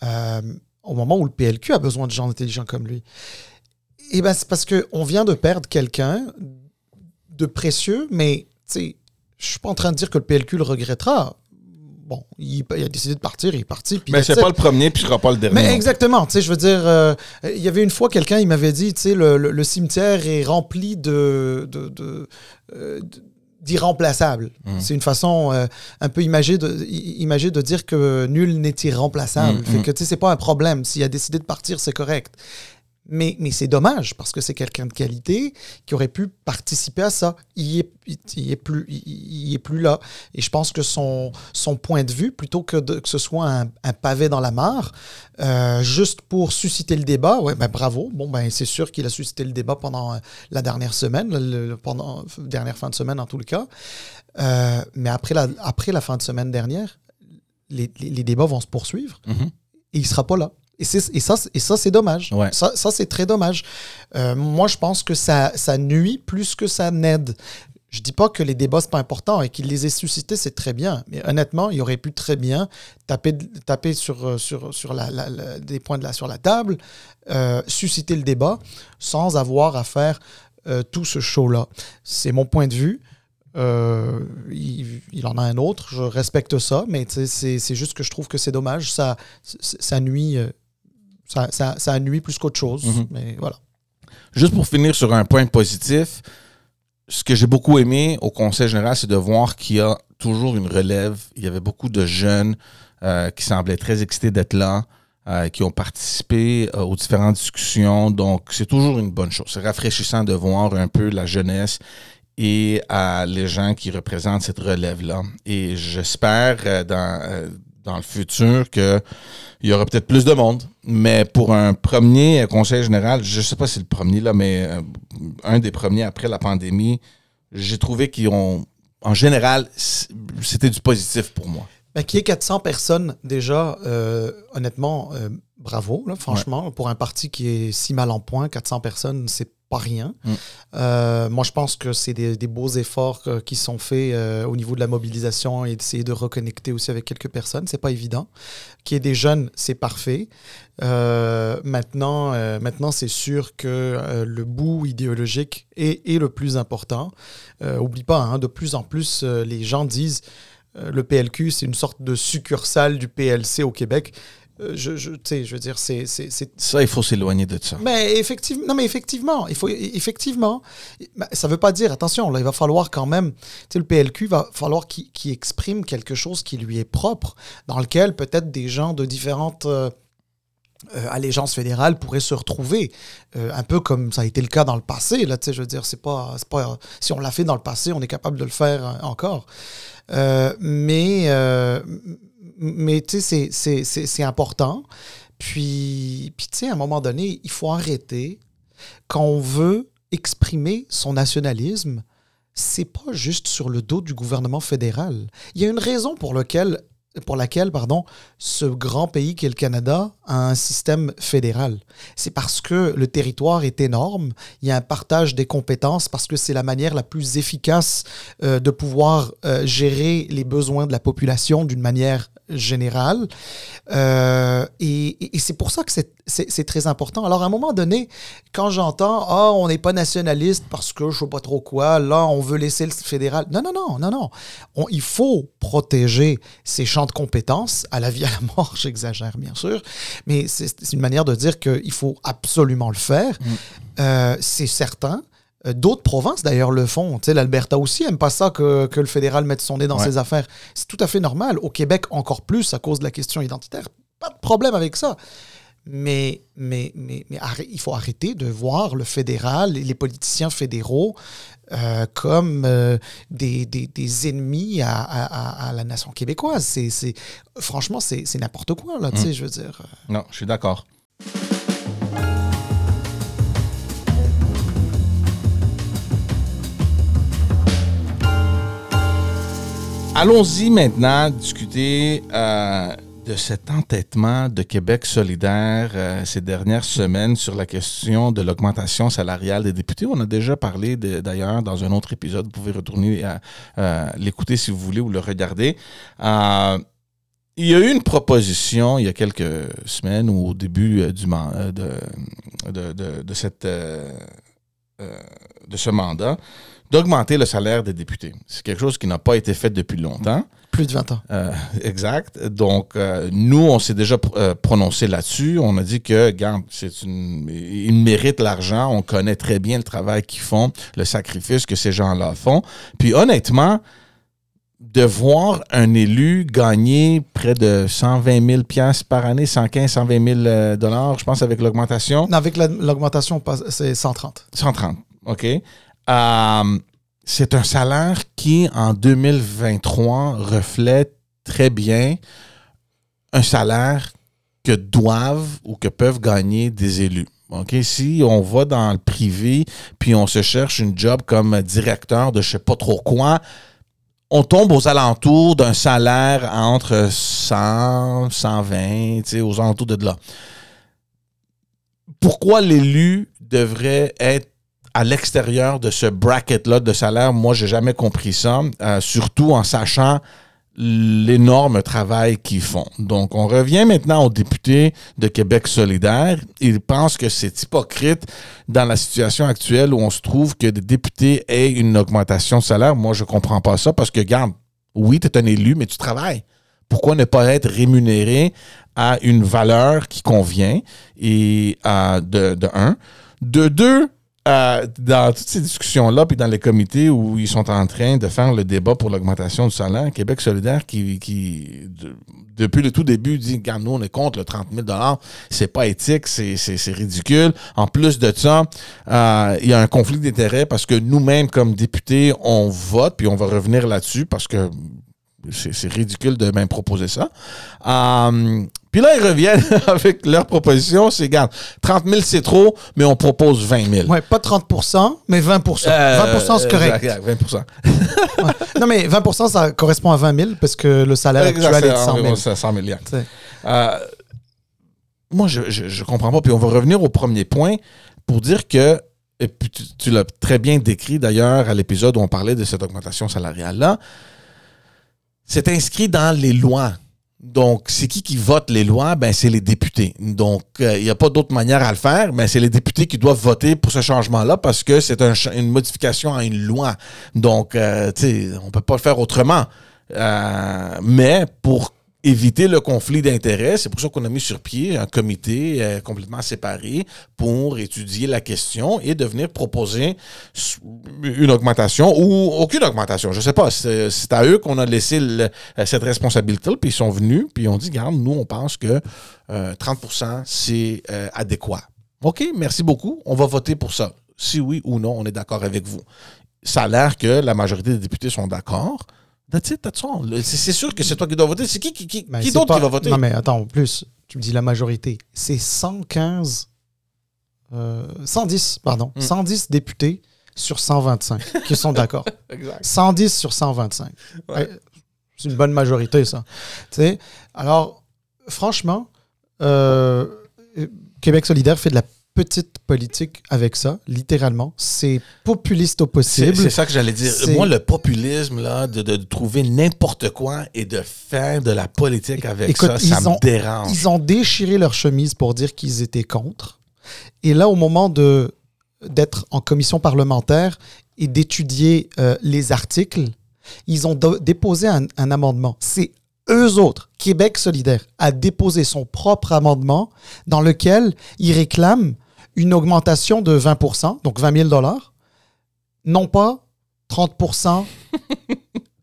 euh, au moment où le PLQ a besoin de gens intelligents comme lui. Et eh ben c'est parce qu'on vient de perdre quelqu'un de précieux, mais je suis pas en train de dire que le PLQ le regrettera. Bon, il, a décidé de partir, il est parti. mais c'est pas le premier, puis ce sera pas le dernier. Mais exactement, tu sais, je veux dire, euh, il y avait une fois quelqu'un, il m'avait dit, tu sais, le, cimetière est rempli de, de, euh, d'irremplaçable. Mmh. C'est une façon euh, un peu imagée de, de dire que nul n'est irremplaçable. Mmh, fait mmh. que, tu sais, c'est pas un problème. S'il a décidé de partir, c'est correct. Mais, mais c'est dommage parce que c'est quelqu'un de qualité qui aurait pu participer à ça. Il est, il est, plus, il, est plus là. Et je pense que son, son point de vue, plutôt que, de, que ce soit un, un, pavé dans la mare, euh, juste pour susciter le débat, ouais, ben bravo. Bon, ben c'est sûr qu'il a suscité le débat pendant euh, la dernière semaine, le, pendant dernière fin de semaine en tout le cas. Euh, mais après la, après la fin de semaine dernière, les, les, débats vont se poursuivre mm-hmm. et il sera pas là. Et, et, ça, et ça c'est dommage. Ça, ça c'est très dommage. Euh, moi, je pense que ça, ça nuit plus que ça n'aide. Je dis pas que les débats, c'est pas important et qu'il les ait suscités, c'est très bien. Mais honnêtement, il aurait pu très bien taper, taper sur, euh, sur, sur la, des points de la, sur la table, euh, susciter le débat sans avoir à faire tout ce show-là. C'est mon point de vue. il, il, en a un autre, je respecte ça, mais c'est juste que je trouve que c'est dommage. Ça, ça nuit ça, ça, nuit plus qu'autre chose. Mhm. Mais voilà. Juste pour finir sur un point positif, ce que j'ai beaucoup aimé au Conseil général, c'est de voir qu'il y a toujours une relève. Il y avait beaucoup de jeunes euh, qui semblaient très excités d'être là, euh, qui ont participé euh, aux différentes discussions. Donc, c'est toujours une bonne chose. C'est rafraîchissant de voir un peu la jeunesse et les gens qui représentent cette relève-là. Et j'espère dans, dans le futur qu'il y aura peut-être plus de monde. Mais pour un premier conseil général, je ne sais pas si c'est le premier, là, mais euh, un des premiers après la pandémie, j'ai trouvé qu'ils ont. En général, c'était du positif pour moi. Ben, qu'il y ait 400 personnes, déjà, euh, honnêtement, euh, bravo, franchement. Pour un parti qui est si mal en point, 400 personnes, c'est pas rien. Mm. Euh, moi, je pense que c'est des, beaux efforts euh, qui sont faits euh, au niveau de la mobilisation et d'essayer de reconnecter aussi avec quelques personnes. C'est pas évident. Qu'il y ait des jeunes, c'est parfait. maintenant, maintenant c'est sûr que le bout idéologique est, est le plus important. oublie pas, hein, de plus en plus, les gens disent le PLQ, c'est une sorte de succursale du PLC au Québec. Euh, je, veux dire, c'est, Ça, il faut s'éloigner de ça. Mais effectivement, non, mais effectivement, il faut, effectivement, ça ne veut pas dire, attention, là, il va falloir quand même, tu le PLQ, va falloir qu'il, exprime quelque chose qui lui est propre, dans lequel peut-être des gens de différentes... Euh, euh, allégeances fédérales pourraient se retrouver, un peu comme ça a été le cas dans le passé. Là, je veux dire, c'est pas, pas, si on l'a fait dans le passé, on est capable de le faire encore. mais, mais tu sais, c'est important. Puis, puis tu sais, à un moment donné, il faut arrêter. Quand on veut exprimer son nationalisme, c'est pas juste sur le dos du gouvernement fédéral. Il y a une raison pour laquelle pour laquelle pardon, ce grand pays qu'est le Canada a un système fédéral. C'est parce que le territoire est énorme, il y a un partage des compétences, parce que c'est la manière la plus efficace euh, de pouvoir euh, gérer les besoins de la population d'une manière générale. Euh, et, c'est pour ça que c'est très important. Alors, à un moment donné, quand j'entends « Ah, on n'est pas nationaliste parce que je ne sais pas trop quoi, là, on veut laisser le fédéral. » Non, non, non, non, non. il faut protéger ces champs de compétences, à la vie, à la mort, j'exagère bien sûr, mais c'est une manière de dire qu'il faut absolument le faire. Mm. Euh, c'est certain. Euh, d'autres provinces, d'ailleurs, le font. Tu sais, l'Alberta aussi n'aime pas ça que, le fédéral mette son nez dans ses affaires. C'est tout à fait normal. Au Québec, encore plus, à cause de la question identitaire. Pas de problème avec ça. Mais, mais, mais, il faut arrêter de voir le fédéral et les politiciens fédéraux euh, comme euh, des, des, des ennemis à, à- à- à la nation québécoise. C'est, franchement, c'est, n'importe quoi, là, tu sais, je veux dire. Non, je suis d'accord. Allons-y maintenant discuter euh, de cet entêtement de Québec solidaire euh, ces dernières semaines sur la question de l'augmentation salariale des députés. On a déjà parlé d'ailleurs dans un autre épisode. Vous pouvez retourner à, l'écouter si vous voulez ou le regarder. Euh, il y a eu une proposition il y a quelques semaines ou au début euh, du de, de, cette, de ce mandat d'augmenter le salaire des députés. C'est quelque chose qui n'a pas été fait depuis longtemps. Plus de 20 ans. Euh, exact. Donc, euh, nous, on s'est déjà pr- euh, prononcé là-dessus. On a dit que, regarde, une, ils méritent l'argent. On connaît très bien le travail qu'ils font, le sacrifice que ces gens-là font. Puis, honnêtement, de voir un élu gagner près de 120 000 piastres par année, 115, 120 000 euh, dollars, je pense, avec l'augmentation. Non, Avec la- l'augmentation, c'est 130. 130, OK? Euh, c'est un salaire qui, en 2023, reflète très bien un salaire que doivent ou que peuvent gagner des élus. Si on va dans le privé puis on se cherche une job comme directeur de je sais pas trop quoi, on tombe aux alentours d'un salaire entre 100, 120, tu sais, aux alentours de là. Pourquoi l'élu devrait être à l'extérieur de ce bracket-là de salaire, moi, j'ai jamais compris ça, euh, surtout en sachant l'énorme travail qu'ils font. Donc, on revient maintenant aux députés de Québec solidaire. Ils pensent que c'est hypocrite dans la situation actuelle où on se trouve que des députés aient une augmentation de salaire. Moi, je comprends pas ça parce que, regarde, oui, tu es un élu, mais tu travailles. Pourquoi ne pas être rémunéré à une valeur qui convient et euh, de, de un? De deux, euh, dans toutes ces discussions-là, puis dans les comités où ils sont en train de faire le débat pour l'augmentation du salaire, Québec solidaire, qui, qui de- depuis le tout début, dit Regarde, nous, on est contre le 30 000 c'est pas éthique, c'est ridicule. En plus de ça, euh, il y a un conflit d'intérêts parce que nous-mêmes, comme députés, on vote, puis on va revenir là-dessus parce que c'est c'est ridicule de même proposer ça. Euh, puis là, ils reviennent avec leur proposition. C'est, regarde, 30 000, c'est trop, mais on propose 20 000. Ouais, pas 30% mais 20% Euh, 20% c'est correct. exact, 20 Non, mais 20% ça correspond à 20 000 parce que le salaire Exact, actuel est de c'est 100 000. environ 100 000 Tu sais. Euh, moi, je, je, je comprends pas. Puis on va revenir au premier point pour dire que, et puis tu, tu l'as très bien décrit d'ailleurs à l'épisode où on parlait de cette augmentation salariale-là, c'est inscrit dans les lois. Donc, c'est qui qui vote les lois? Ben, c'est les députés. Donc, euh, il n'y a pas d'autre manière à le faire, mais c'est les députés qui doivent voter pour ce changement-là parce que c'est une modification à une loi. Donc, euh, tu sais, on peut pas le faire autrement. Euh, mais pour éviter le conflit d'intérêts, c'est pour ça qu'on a mis sur pied un comité euh, complètement séparé pour étudier la question et de venir proposer une augmentation ou aucune augmentation. Je sais pas. C'est à eux qu'on a laissé euh, cette responsabilité, puis ils sont venus, puis ils ont dit, regarde, nous, on pense que euh, 30% c'est euh, adéquat. OK, merci beaucoup. On va voter pour ça. Si oui ou non, on est d'accord avec vous. Ça a l'air que la majorité des députés sont d'accord. That's it, that's all. C'est sûr que c'est toi qui dois voter. C'est qui, qui, qui, qui d'autre pas- qui va voter? Non, mais attends, en plus, tu me dis la majorité. C'est 115, euh, 110, pardon, Mm. 110 députés sur 125 qui sont d'accord. Exact. 110 sur 125. Ouais. C'est une bonne majorité, ça. Tu sais, alors, franchement, euh, Québec solidaire fait de la petite politique avec ça, littéralement. C'est populiste au possible. c'est ça que j'allais dire. Moi, le populisme, là, de, de trouver n'importe quoi et de faire de la politique avec Écoute, ça, ça ils me ont- dérange. Ils ont déchiré leur chemise pour dire qu'ils étaient contre. Et là, au moment de d'être en commission parlementaire et d'étudier euh, les articles, ils ont déposé un, un amendement. C'est eux autres, Québec solidaire, a déposé son propre amendement dans lequel ils réclament une augmentation de 20% donc 20 000 dollars, non pas 30%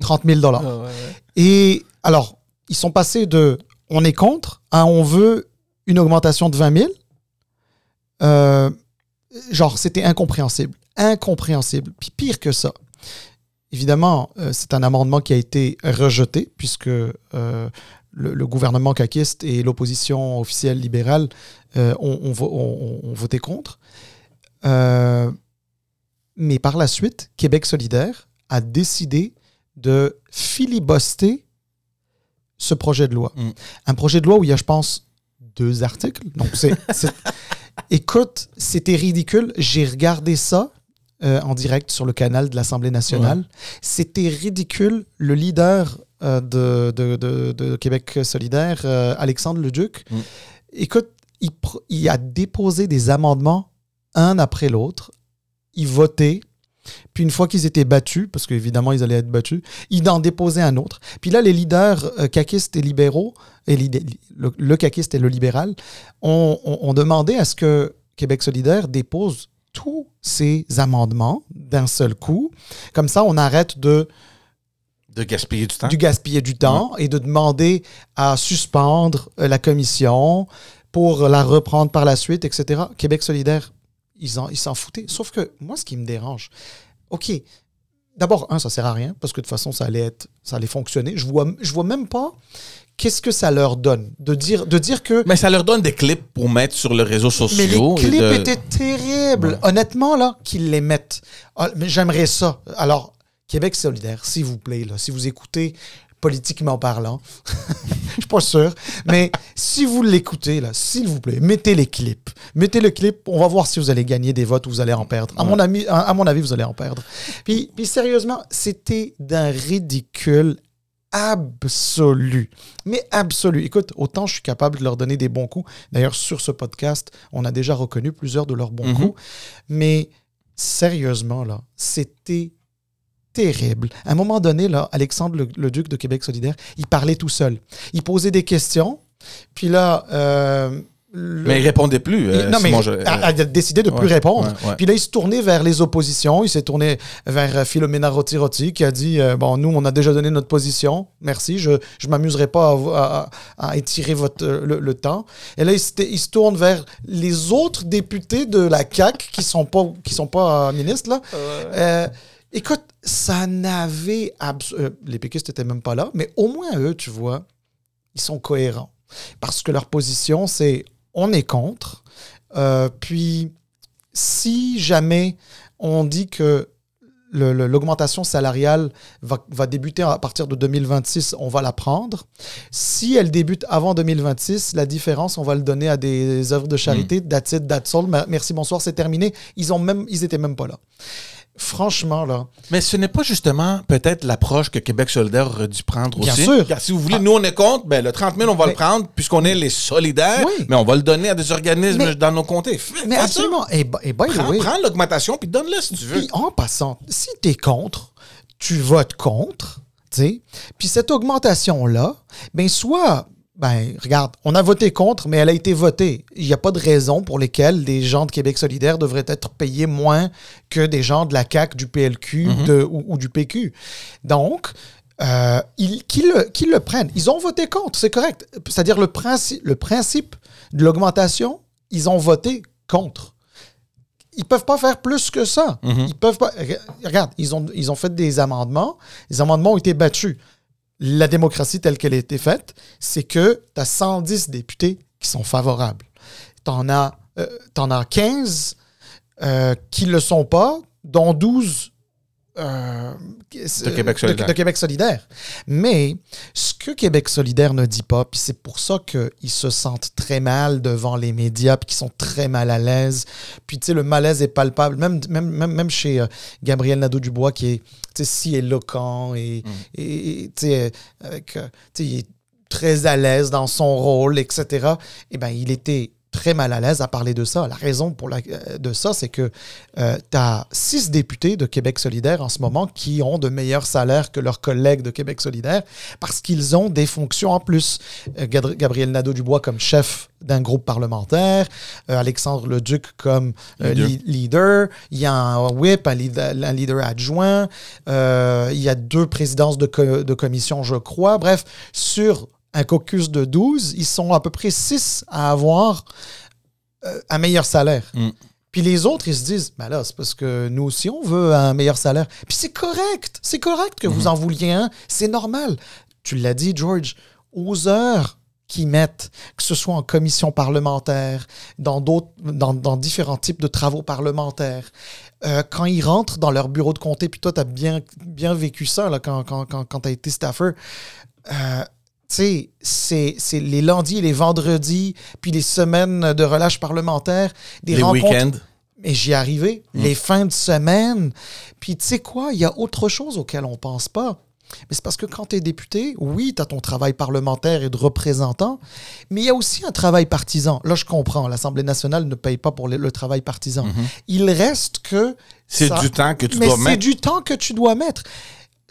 30 000 dollars. Ah, ouais, ouais. Et alors, ils sont passés de on est contre à on veut une augmentation de 20 000. Euh, genre, c'était incompréhensible. Incompréhensible. Puis pire que ça. Évidemment, euh, c'est un amendement qui a été rejeté puisque euh, le, le, gouvernement caquiste et l'opposition officielle libérale euh, ont, voté contre. Euh, mais par la suite, Québec solidaire a décidé de filibuster ce projet de loi. Mm. Un projet de loi où il y a, je pense, deux articles. Donc, c'est. Écoute, c'était ridicule. J'ai regardé ça euh, en direct sur le canal de l'Assemblée nationale. Ouais. C'était ridicule. Le leader euh, de, de, de, de, Québec solidaire, euh, Alexandre Leduc, mm. écoute, il, il, a déposé des amendements un après l'autre. Il votait. Puis une fois qu'ils étaient battus, parce qu'évidemment ils allaient être battus, il en déposait un autre. Puis là, les leaders caquistes et libéraux, et le, le caquiste et le libéral, ont demandé à ce que Québec solidaire dépose tous ces amendements d'un seul coup. Comme ça, on arrête de de gaspiller du temps. Du gaspiller du temps et de demander à suspendre euh, la commission pour la reprendre par la suite, etc. Québec solidaire, ils s'en ils foutaient. Sauf que moi, ce qui me dérange, OK, d'abord, un, ça sert à rien, parce que de toute façon, ça allait, être, ça allait fonctionner. Je vois, je vois même pas qu'est-ce que ça leur donne de dire, de dire que. Mais ça leur donne des clips pour mettre sur les réseaux sociaux. Mais les clips de... étaient terribles. Ouais. Honnêtement, là, qu'ils les mettent. Ah, mais j'aimerais ça. Alors, Québec solidaire, s'il vous plaît, là, si vous écoutez politiquement parlant, je suis pas sûr, mais si vous l'écoutez, là, s'il vous plaît, mettez les clips. Mettez le clip, on va voir si vous allez gagner des votes ou vous allez en perdre. À, ouais. mon, ami, à, à mon avis, vous allez en perdre. Puis, puis sérieusement, c'était d'un ridicule absolu. Mais absolu. Écoute, autant je suis capable de leur donner des bons coups. D'ailleurs, sur ce podcast, on a déjà reconnu plusieurs de leurs bons mm -hmm. coups. Mais sérieusement, là, c'était terrible. À un moment donné, là, Alexandre le, le, Duc de Québec solidaire, il parlait tout seul. Il posait des questions. Puis là, euh, le... Mais il répondait plus. Euh, non, mais je... il a, a, décidé de ouais, plus répondre. Ouais, ouais. Puis là, il se tournait vers les oppositions. Il s'est tourné vers euh, Philomena Roti-Roti qui a dit euh, Bon, nous, on a déjà donné notre position. Merci. Je ne m'amuserai pas à, à, à, étirer votre, le, le, temps. Et là, il se, il se, tourne vers les autres députés de la CAQ qui ne sont pas, qui sont pas ministres. Là. Euh, écoute, ça n'avait. les péquistes n'étaient même pas là, mais au moins eux, tu vois, ils sont cohérents. Parce que leur position, c'est on est contre. Euh, puis, si jamais on dit que l'augmentation salariale va, va, débuter à partir de 2026, on va la prendre. Si elle débute avant 2026, la différence, on va le donner à des œuvres de charité. Mmh. That's it, that's all. Merci, bonsoir, c'est terminé. Ils ont même, ils étaient même pas là. Franchement, là. Mais ce n'est pas justement peut-être l'approche que Québec solidaire aurait dû prendre Bien aussi. sûr. Car si vous voulez, ah. nous, on est contre, ben, le 30 000, on va mais... le prendre puisqu'on est les solidaires, oui. mais on va le donner à des organismes mais... dans nos comtés. Mais Fais absolument. Et, et by prends, way, prends l'augmentation puis donne-le si tu veux. Puis en passant, si tu es contre, tu votes contre, tu sais. Puis cette augmentation-là, ben soit ben, regarde, on a voté contre, mais elle a été votée. Il n'y a pas de raison pour lesquelles des gens de Québec solidaire devraient être payés moins que des gens de la CAQ, du PLQ mm -hmm. de, ou, ou, du PQ. Donc, euh, qu'ils qu le, qu le, prennent. Ils ont voté contre, c'est correct. C'est-à-dire le, principe, le principe de l'augmentation, ils ont voté contre. Ils peuvent pas faire plus que ça. Mm -hmm. Ils peuvent pas. Regarde, ils ont, ils ont fait des amendements. Les amendements ont été battus la démocratie telle qu'elle a été faite, c'est que tu as 110 députés qui sont favorables. Tu en, euh, as 15 euh, qui ne le sont pas, dont 12 euh, de, Québec de, de, Québec solidaire. Mais ce que Québec solidaire ne dit pas, puis c'est pour ça qu'ils se sentent très mal devant les médias, puis qu'ils sont très mal à l'aise. Puis tu sais, le malaise est palpable, même, même, même, même chez euh, Gabriel Nadeau-Dubois, qui est si éloquent et, mm. et, et tu sais, il est très à l'aise dans son rôle, etc. Eh bien, il était très mal à l'aise à parler de ça. La raison pour la, de ça, c'est que euh, tu as six députés de Québec solidaire en ce moment qui ont de meilleurs salaires que leurs collègues de Québec solidaire parce qu'ils ont des fonctions en plus. Euh, Gabriel Nadeau-Dubois comme chef d'un groupe parlementaire, euh, Alexandre Leduc comme leader. Li leader. il y a un whip, un leader, un leader adjoint, il y a deux présidences de, co de commission, je crois. Bref, sur un caucus de 12, ils sont à peu près 6 à avoir euh, un meilleur salaire. Mm. Puis les autres, ils se disent, ben là, c'est parce que nous aussi, on veut un meilleur salaire. Puis c'est correct, c'est correct que vous en vouliez un, c'est normal. Tu l'as dit, George, aux heures qu'ils mettent, que ce soit en commission parlementaire, dans, d'autres, dans, dans différents types de travaux parlementaires, euh, quand ils rentrent dans leur bureau de comté, puis toi, tu as bien, bien vécu ça là, quand, quand, quand, quand tu as été staffer, euh, sais, c'est, c'est les lundis et les vendredis, puis les semaines de relâche parlementaire, des Les rencontres. week-ends. Mais j'y arrivais, les fins de semaine. Puis tu sais quoi, il y a autre chose auquel on pense pas. Mais c'est parce que quand tu es député, oui, tu as ton travail parlementaire et de représentant, mais il y a aussi un travail partisan. Là, je comprends, l'Assemblée nationale ne paye pas pour le, le travail partisan. Il reste que... C'est du temps que tu mais dois c'est mettre. du temps que tu dois mettre.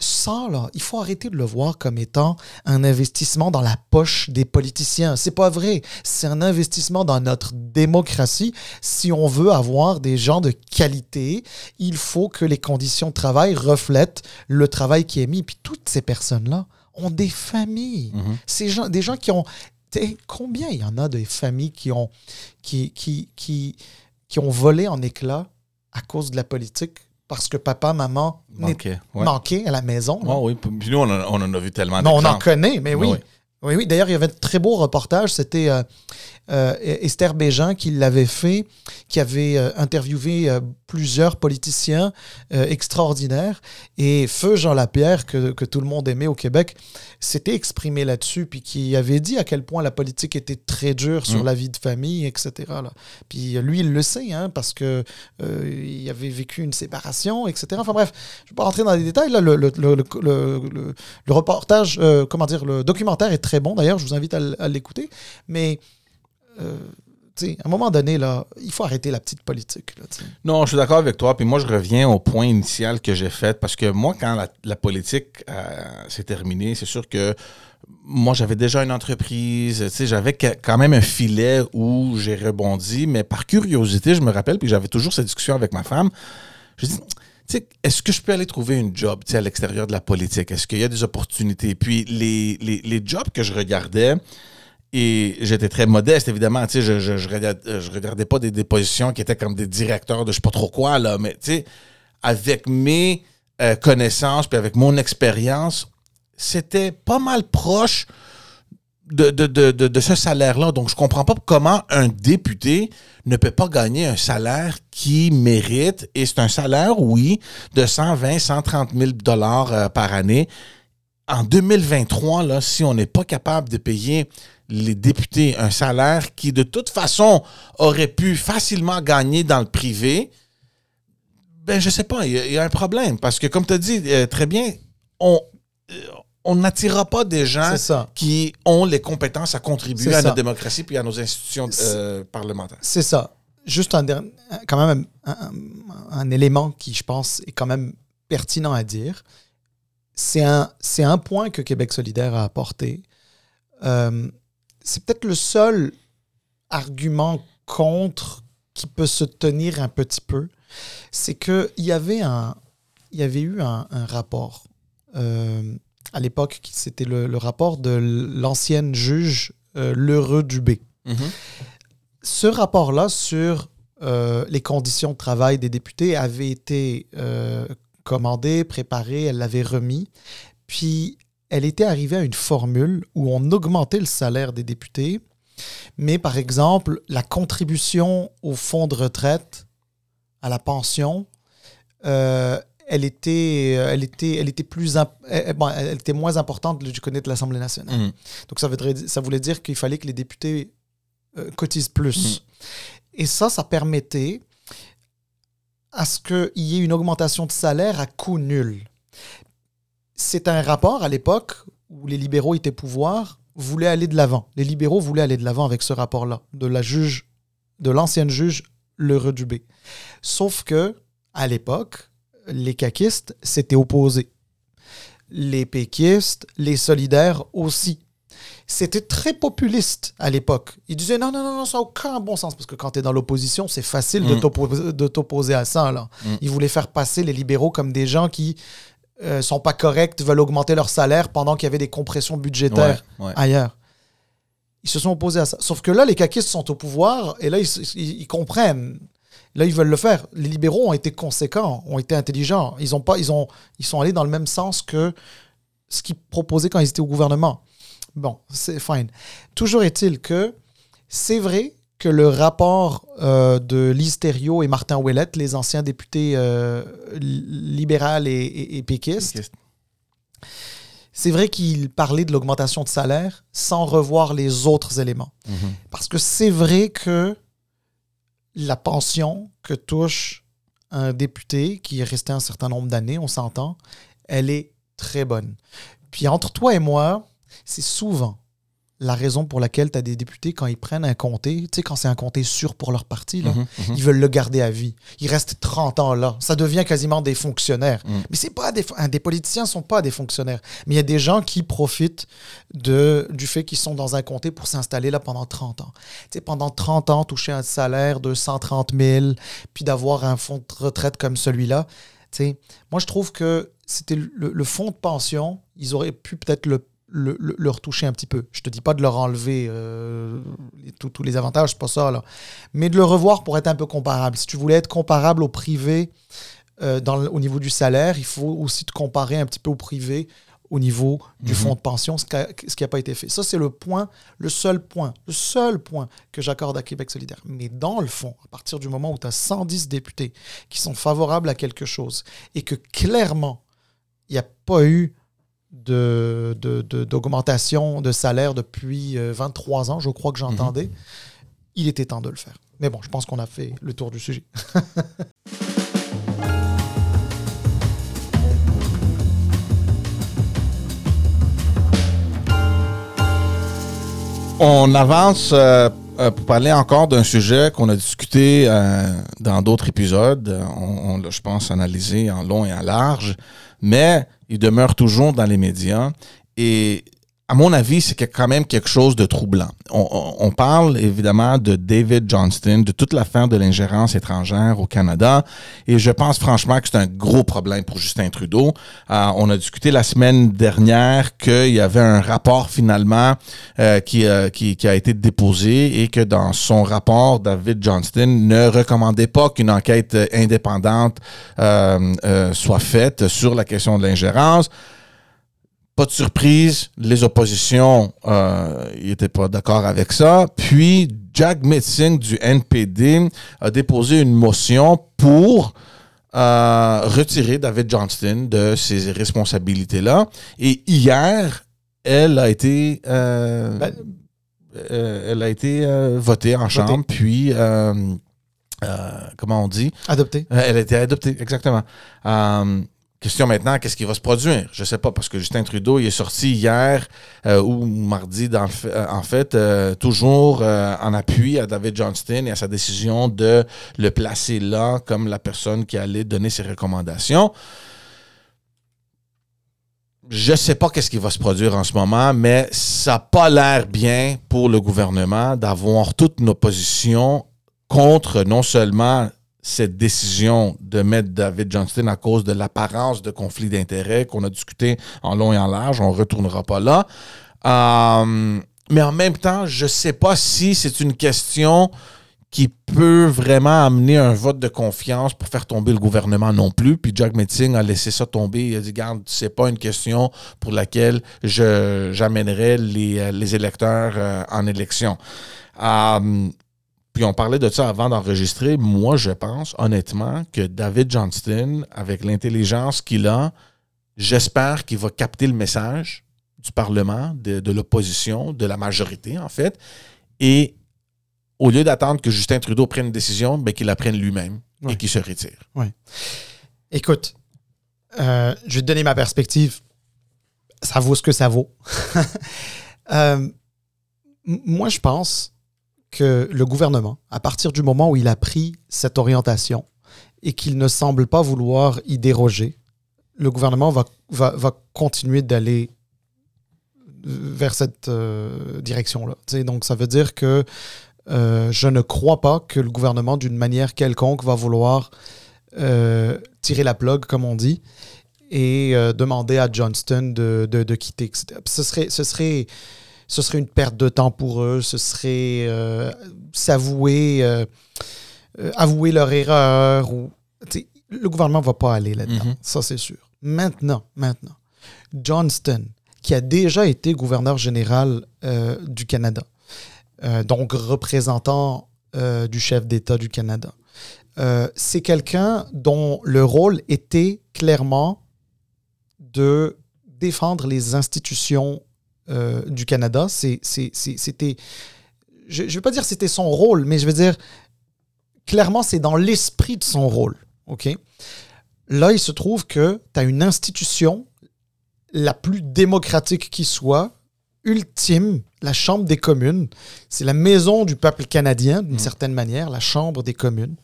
Ça, là, il faut arrêter de le voir comme étant un investissement dans la poche des politiciens. C'est pas vrai. C'est un investissement dans notre démocratie. Si on veut avoir des gens de qualité, il faut que les conditions de travail reflètent le travail qui est mis. Puis toutes ces personnes-là ont des familles. Mhm. Ces gens, des gens qui ont. Combien il y en a des familles qui ont, qui, qui, qui, qui ont volé en éclats à cause de la politique parce que papa, maman ouais. manquaient à la maison. Ouais, oui. Puis nous, on, en- on en a vu tellement Non, on en connaît, mais oui. Oui, Oui, oui. D'ailleurs, il y avait un très beau reportage. C'était euh, euh, Esther Bégin qui l'avait fait, qui avait euh, interviewé euh, plusieurs politiciens extraordinaires. Et Feu Jean Lapierre, que, que tout le monde aimait au Québec, s'était exprimé là-dessus, puis qui avait dit à quel point la politique était très dure sur Mm. la vie de famille, etc. là. Puis lui, il le sait, hein, parce que il avait vécu une séparation, etc. Enfin bref, je ne vais pas rentrer dans les détails. Là, le, reportage, comment dire, le documentaire est très bon. D'ailleurs, je vous invite à, à l'écouter. Mais, euh, à un moment donné, là, il faut arrêter la petite politique. Non, je suis d'accord avec toi. Puis moi, je reviens au point initial que j'ai fait. Parce que moi, quand la, politique euh, s'est terminée, c'est sûr que moi, j'avais déjà une entreprise. J'avais quand même un filet où j'ai rebondi. Mais par curiosité, je me rappelle, puis j'avais toujours cette discussion avec ma femme. Je dis, est-ce que je peux aller trouver une job à l'extérieur de la politique? Est-ce qu'il y a des opportunités? Puis les, les, les jobs que je regardais, et j'étais très modeste, évidemment. Tu sais, je, je, regardais, je regardais pas des, des positions qui étaient comme des directeurs de je sais pas trop quoi, là. Mais tu sais, avec mes euh, connaissances puis avec mon expérience, c'était pas mal proche de, de, de, de, ce salaire-là. Donc, je comprends pas comment un député ne peut pas gagner un salaire qui mérite. Et c'est un salaire, oui, de 120, 130 000 dollars euh, par année. En 2023, là, si on n'est pas capable de payer les députés un salaire qui, de toute façon, aurait pu facilement gagner dans le privé, ben, je sais pas, il y, a- il y a un problème. Parce que, comme tu as dit euh, très bien, on euh, on n'attirera pas des gens qui ont les compétences à contribuer à ça. notre démocratie puis à nos institutions euh, parlementaires. C'est ça. Juste un, dernier- quand même un, un- un élément qui, je pense, est quand même pertinent à dire. C'est un, point que Québec solidaire a apporté. Euh, c'est peut-être le seul argument contre qui peut se tenir un petit peu. C'est qu'il y avait un, il y avait eu un, un rapport euh, à l'époque, qui- c'était le, le rapport de l'ancienne juge euh, Lheureux Dubé ce rapport-là sur euh, les conditions de travail des députés avait été commandé, préparé, elle l'avait remis. Puis, elle était arrivée à une formule où on augmentait le salaire des députés, mais par exemple, la contribution au fonds de retraite, à la pension, euh, elle était, elle était, elle était plus, elle, bon, elle était moins importante du côté de l'Assemblée nationale. Mhm. Donc ça voudrait, ça voulait dire qu'il fallait que les députés euh, cotisent plus. Et ça, ça permettait à ce qu'il y ait une augmentation de salaire à coût nul. C'est un rapport à l'époque où les libéraux étaient pouvoir, voulaient aller de l'avant. Les libéraux voulaient aller de l'avant avec ce rapport-là, de la juge, de l'ancienne juge Lheureux Dubé. Sauf que, à l'époque, les caquistes s'étaient opposés. Les péquistes, les solidaires aussi. C'était très populiste à l'époque. Ils disaient non, non, non, non, ça n'a aucun bon sens. Parce que quand tu es dans l'opposition, c'est facile de Mm. t'opposer- de t'opposer à ça. Là. Mm. Ils voulaient faire passer les libéraux comme des gens qui euh, sont pas corrects, veulent augmenter leur salaire pendant qu'il y avait des compressions budgétaires Ouais, ouais. ailleurs. Ils se sont opposés à ça. Sauf que là, les caquistes sont au pouvoir et là, ils, ils- ils comprennent. Là, ils veulent le faire. Les libéraux ont été conséquents, ont été intelligents. Ils, ont pas, ils, ont, ils sont allés dans le même sens que ce qu'ils proposaient quand ils étaient au gouvernement. Bon, c'est fine. Toujours est-il que c'est vrai que le rapport euh, de Lise Thériault et Martin Ouellette, les anciens députés euh, li- libéraux et, et- et péquistes, c'est vrai qu'ils parlaient de l'augmentation de salaire sans revoir les autres éléments. Mhm. Parce que c'est vrai que la pension que touche un député qui est resté un certain nombre d'années, on s'entend, elle est très bonne. Puis entre toi et moi, c'est souvent la raison pour laquelle tu as des députés, quand ils prennent un comté, tu sais, quand c'est un comté sûr pour leur parti, là, Mhm, mhm. ils veulent le garder à vie. Ils restent 30 ans là. Ça devient quasiment des fonctionnaires. Mm. Mais c'est pas des, hein, des politiciens sont pas des fonctionnaires. Mais il y a des gens qui profitent de, du fait qu'ils sont dans un comté pour s'installer là pendant 30 ans. Tu sais, pendant 30 ans, toucher un salaire de 130 000, puis d'avoir un fonds de retraite comme celui-là. Tu sais, moi, je trouve que c'était le, le fonds de pension, ils auraient pu peut-être le le, le- le retoucher un petit peu. Je te dis pas de leur enlever euh, tous- les avantages, c'est pas ça, là. Mais de le revoir pour être un peu comparable. Si tu voulais être comparable au privé euh, dans au niveau du salaire, il faut aussi te comparer un petit peu au privé au niveau du Mhm. fonds de pension, ce qui n'a pas été fait. Ça, c'est le point, le seul point, le seul point que j'accorde à Québec solidaire. Mais dans le fond, à partir du moment où tu as 110 députés qui sont favorables à quelque chose et que clairement, il n'y a pas eu de, de- de- d'augmentation de, salaire depuis euh, 23 ans, je crois que j'entendais, il était temps de le faire. Mais bon, je pense qu'on a fait le tour du sujet. On avance euh, euh, pour parler encore d'un sujet qu'on a discuté euh, dans d'autres épisodes. On, on l'a, je pense, analysé en long et en large, mais il demeure toujours dans les médias. Et à mon avis, c'est quand même quelque chose de troublant. On, parle évidemment de David Johnston, de toute l'affaire de l'ingérence étrangère au Canada, et je pense franchement que c'est un gros problème pour Justin Trudeau. Euh, on a discuté la semaine dernière qu'il y avait un rapport finalement euh, qui, euh, qui, a été déposé et que dans son rapport, David Johnston ne recommandait pas qu'une enquête indépendante soit faite sur la question de l'ingérence. Pas de surprise, les oppositions euh, n'étaient pas d'accord avec ça. Puis Jack Mitzing du NPD a déposé une motion pour euh, retirer David Johnston de ses responsabilités-là. Et hier, elle a été, euh, Ben- euh, elle a été euh, votée en chambre, puis euh, euh, comment on dit? Adopté. euh, Elle a été adoptée, exactement. Euh, question maintenant, qu'est-ce qui va se produire? Je sais pas, parce que Justin Trudeau, est sorti hier euh, ou mardi, euh, en fait, euh, toujours en appui à David Johnston et à sa décision de le placer là comme la personne qui allait donner ses recommandations. Je sais pas qu'est-ce qui va se produire en ce moment, mais ça n'a pas l'air bien pour le gouvernement d'avoir toutes nos positions contre non seulement cette décision de mettre David Johnston à cause de l'apparence de conflit d'intérêts qu'on a discuté en long et en large, on ne retournera pas là. Euh, mais en même temps, je ne sais pas si c'est une question qui peut vraiment amener un vote de confiance pour faire tomber le gouvernement non plus. Puis Jack Metzing a laissé ça tomber. Il a dit, garde, c'est pas une question pour laquelle j'amènerai les, euh, les électeurs euh, en élection. Puis on parlait de ça avant d'enregistrer. Moi, je pense honnêtement que David Johnston, avec l'intelligence qu'il a, j'espère qu'il va capter le message du Parlement, de, de l'opposition, de la majorité en fait, et au lieu d'attendre que Justin Trudeau prenne une décision, ben, qu'il la prenne lui-même Ouais. et qu'il se retire. Écoute, euh, je vais te donner ma perspective. Ça vaut ce que ça vaut. Euh, moi, je pense que le gouvernement, à partir du moment où il a pris cette orientation et qu'il ne semble pas vouloir y déroger, le gouvernement va, va, va continuer d'aller vers cette euh, direction-là. Donc, ça veut dire que euh, je ne crois pas que le gouvernement, d'une manière quelconque, va vouloir euh, tirer la plug, comme on dit. et euh, demander à Johnston de, de, de quitter. Ce serait, ce, serait, ce serait une perte de temps pour eux, ce serait euh, s'avouer euh, euh, avouer leur erreur. Ou, le gouvernement ne va pas aller là-dedans, Mhm. ça c'est sûr. Maintenant, maintenant, Johnston, qui a déjà été gouverneur général euh, du Canada, donc représentant du chef d'État du Canada, c'est quelqu'un dont le rôle était clairement de défendre les institutions euh, du Canada. C'était, je ne veux pas dire que c'était son rôle, mais je veux dire, clairement, c'est dans l'esprit de son rôle. OK? Là, il se trouve que tu as une institution la plus démocratique qui soit, ultime, la Chambre des communes. C'est la maison du peuple canadien, d'une Mhm. certaine manière, la Chambre des communes,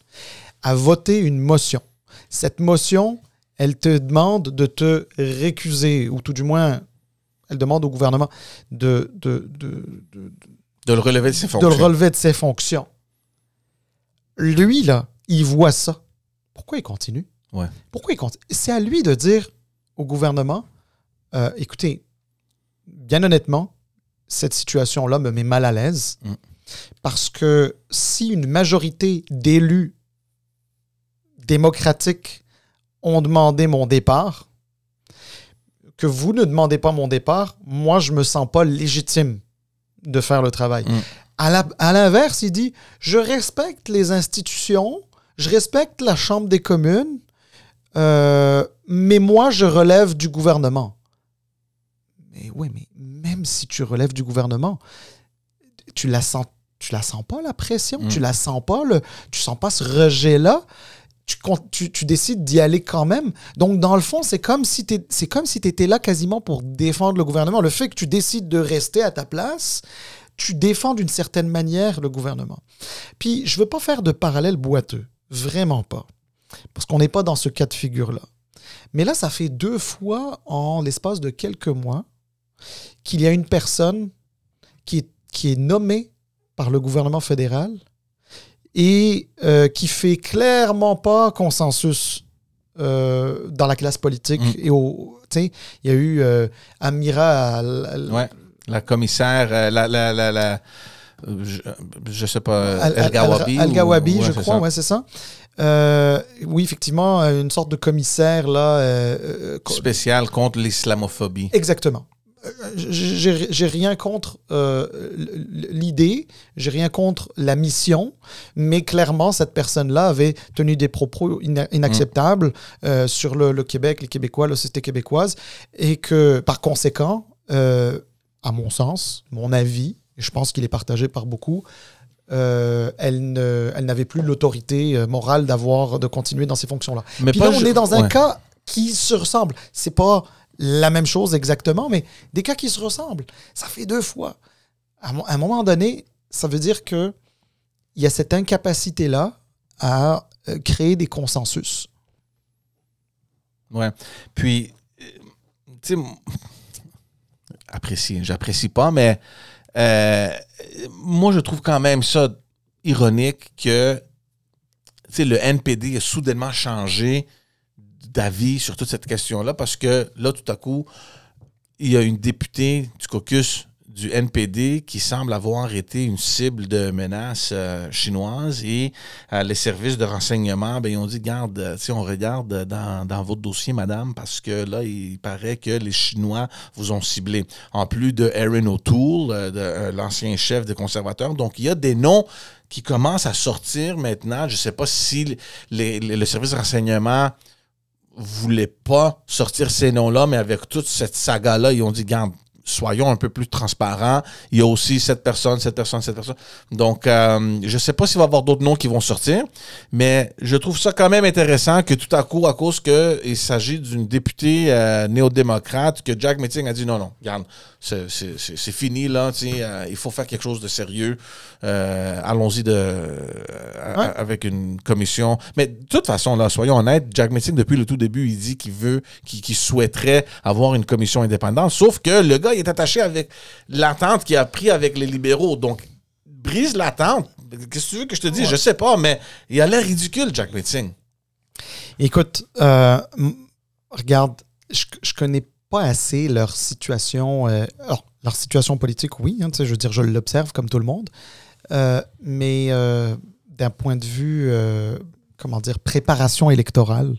a voté une motion. Cette motion, elle te demande de te récuser, ou tout du moins, elle demande au gouvernement de, de, de, de- De le relever de ses de fonctions. le relever de ses fonctions. Lui, là, il voit ça. Pourquoi il continue? Ouais. Pourquoi il continue? C'est à lui de dire au gouvernement, euh, écoutez, bien honnêtement, cette situation-là me met mal à l'aise Mm. parce que si une majorité d'élus démocratiques ont demandé mon départ, que vous ne demandez pas mon départ, moi, je me sens pas légitime de faire le travail. Mm. À l'inverse, il dit, je respecte les institutions, je respecte la Chambre des communes, euh, mais moi, je relève du gouvernement. Mais oui, mais même si tu relèves du gouvernement, tu la sens, tu la sens pas, la pression, Mm. tu la sens pas, le, tu sens pas ce rejet-là. Tu, décides d'y aller quand même. Donc, dans le fond, c'est comme si tu si étais là quasiment pour défendre le gouvernement. Le fait que tu décides de rester à ta place, tu défends d'une certaine manière le gouvernement. Puis, je veux pas faire de parallèle boiteux. Vraiment pas. Parce qu'on n'est pas dans ce cas de figure-là. Mais là, ça fait deux fois en l'espace de quelques mois qu'il y a une personne qui est nommée par le gouvernement fédéral et euh, qui fait clairement pas consensus euh, dans la classe politique. Mm. Et au, il y a eu euh, Amira Ouais. La commissaire, la, la, la, la- je, je sais pas, Al-Gawabi, ouais, je crois, ça. ouais, c'est ça. Euh, oui, effectivement, une sorte de commissaire, là. euh, Spécial contre l'islamophobie. Exactement. Euh, J'ai rien contre euh, l'idée, j'ai rien contre la mission, mais clairement, cette personne-là avait tenu des propos ina- inacceptables euh, sur le, le Québec, les Québécois, la société québécoise, et que, par conséquent, euh, à mon sens, mon avis, et je pense qu'il est partagé par beaucoup, euh, elle ne- elle n'avait plus l'autorité morale d'avoir de continuer dans ces fonctions-là. Mais Puis pas là, on est dans un ouais. cas qui se ressemble. C'est pas la même chose exactement, mais des cas qui se ressemblent. Ça fait deux fois. À, un moment donné, ça veut dire que il y a cette incapacité-là à euh, créer des consensus. Ouais. Puis, euh, tu sais, apprécier, j'apprécie pas, mais euh, moi, je trouve quand même ça ironique que, tu sais, le NPD a soudainement changé d'avis sur toute cette question-là parce que là, tout à coup, il y a une députée du caucus du NPD qui semble avoir été une cible de menaces euh, chinoises et euh, les services de renseignement, ben, ils ont dit, garde, euh, si on regarde dans, dans votre dossier, madame, parce que là, il paraît que les Chinois vous ont ciblé. En plus de Aaron O'Toole, euh, l'ancien chef des conservateurs. Donc, il y a des noms qui commencent à sortir maintenant. Je ne sais pas si les- les- le service de renseignement voulait pas sortir ces noms-là, mais avec toute cette saga-là, ils ont dit, garde, soyons un peu plus transparents. Il y a aussi cette personne, cette personne, cette personne. Donc, euh, je ne sais pas s'il va y avoir d'autres noms qui vont sortir, mais je trouve ça quand même intéressant que tout à coup, à cause qu'il s'agit d'une députée euh, néo-démocrate, que Jack Meeting a dit non, non, regarde, c'est- fini, là, euh, il faut faire quelque chose de sérieux. Allons-y de, Ouais. avec une commission. Mais de toute façon, là, soyons honnêtes, Jack Meeting, depuis le tout début, il dit qu'il veut, qu'il qu'il souhaiterait avoir une commission indépendante, sauf que le gars, il est attaché avec l'attente qu'il a pris avec les libéraux. Donc, brise l'attente. Qu'est-ce que tu veux que je te dise? Je sais pas, mais il a l'air ridicule, Jack Meeting. Écoute, euh, regarde, je, je connais pas assez leur situation. euh, alors, leur situation politique, oui, hein, je veux dire, je l'observe comme tout le monde. Euh, mais euh, d'un point de vue, euh, comment dire, préparation électorale,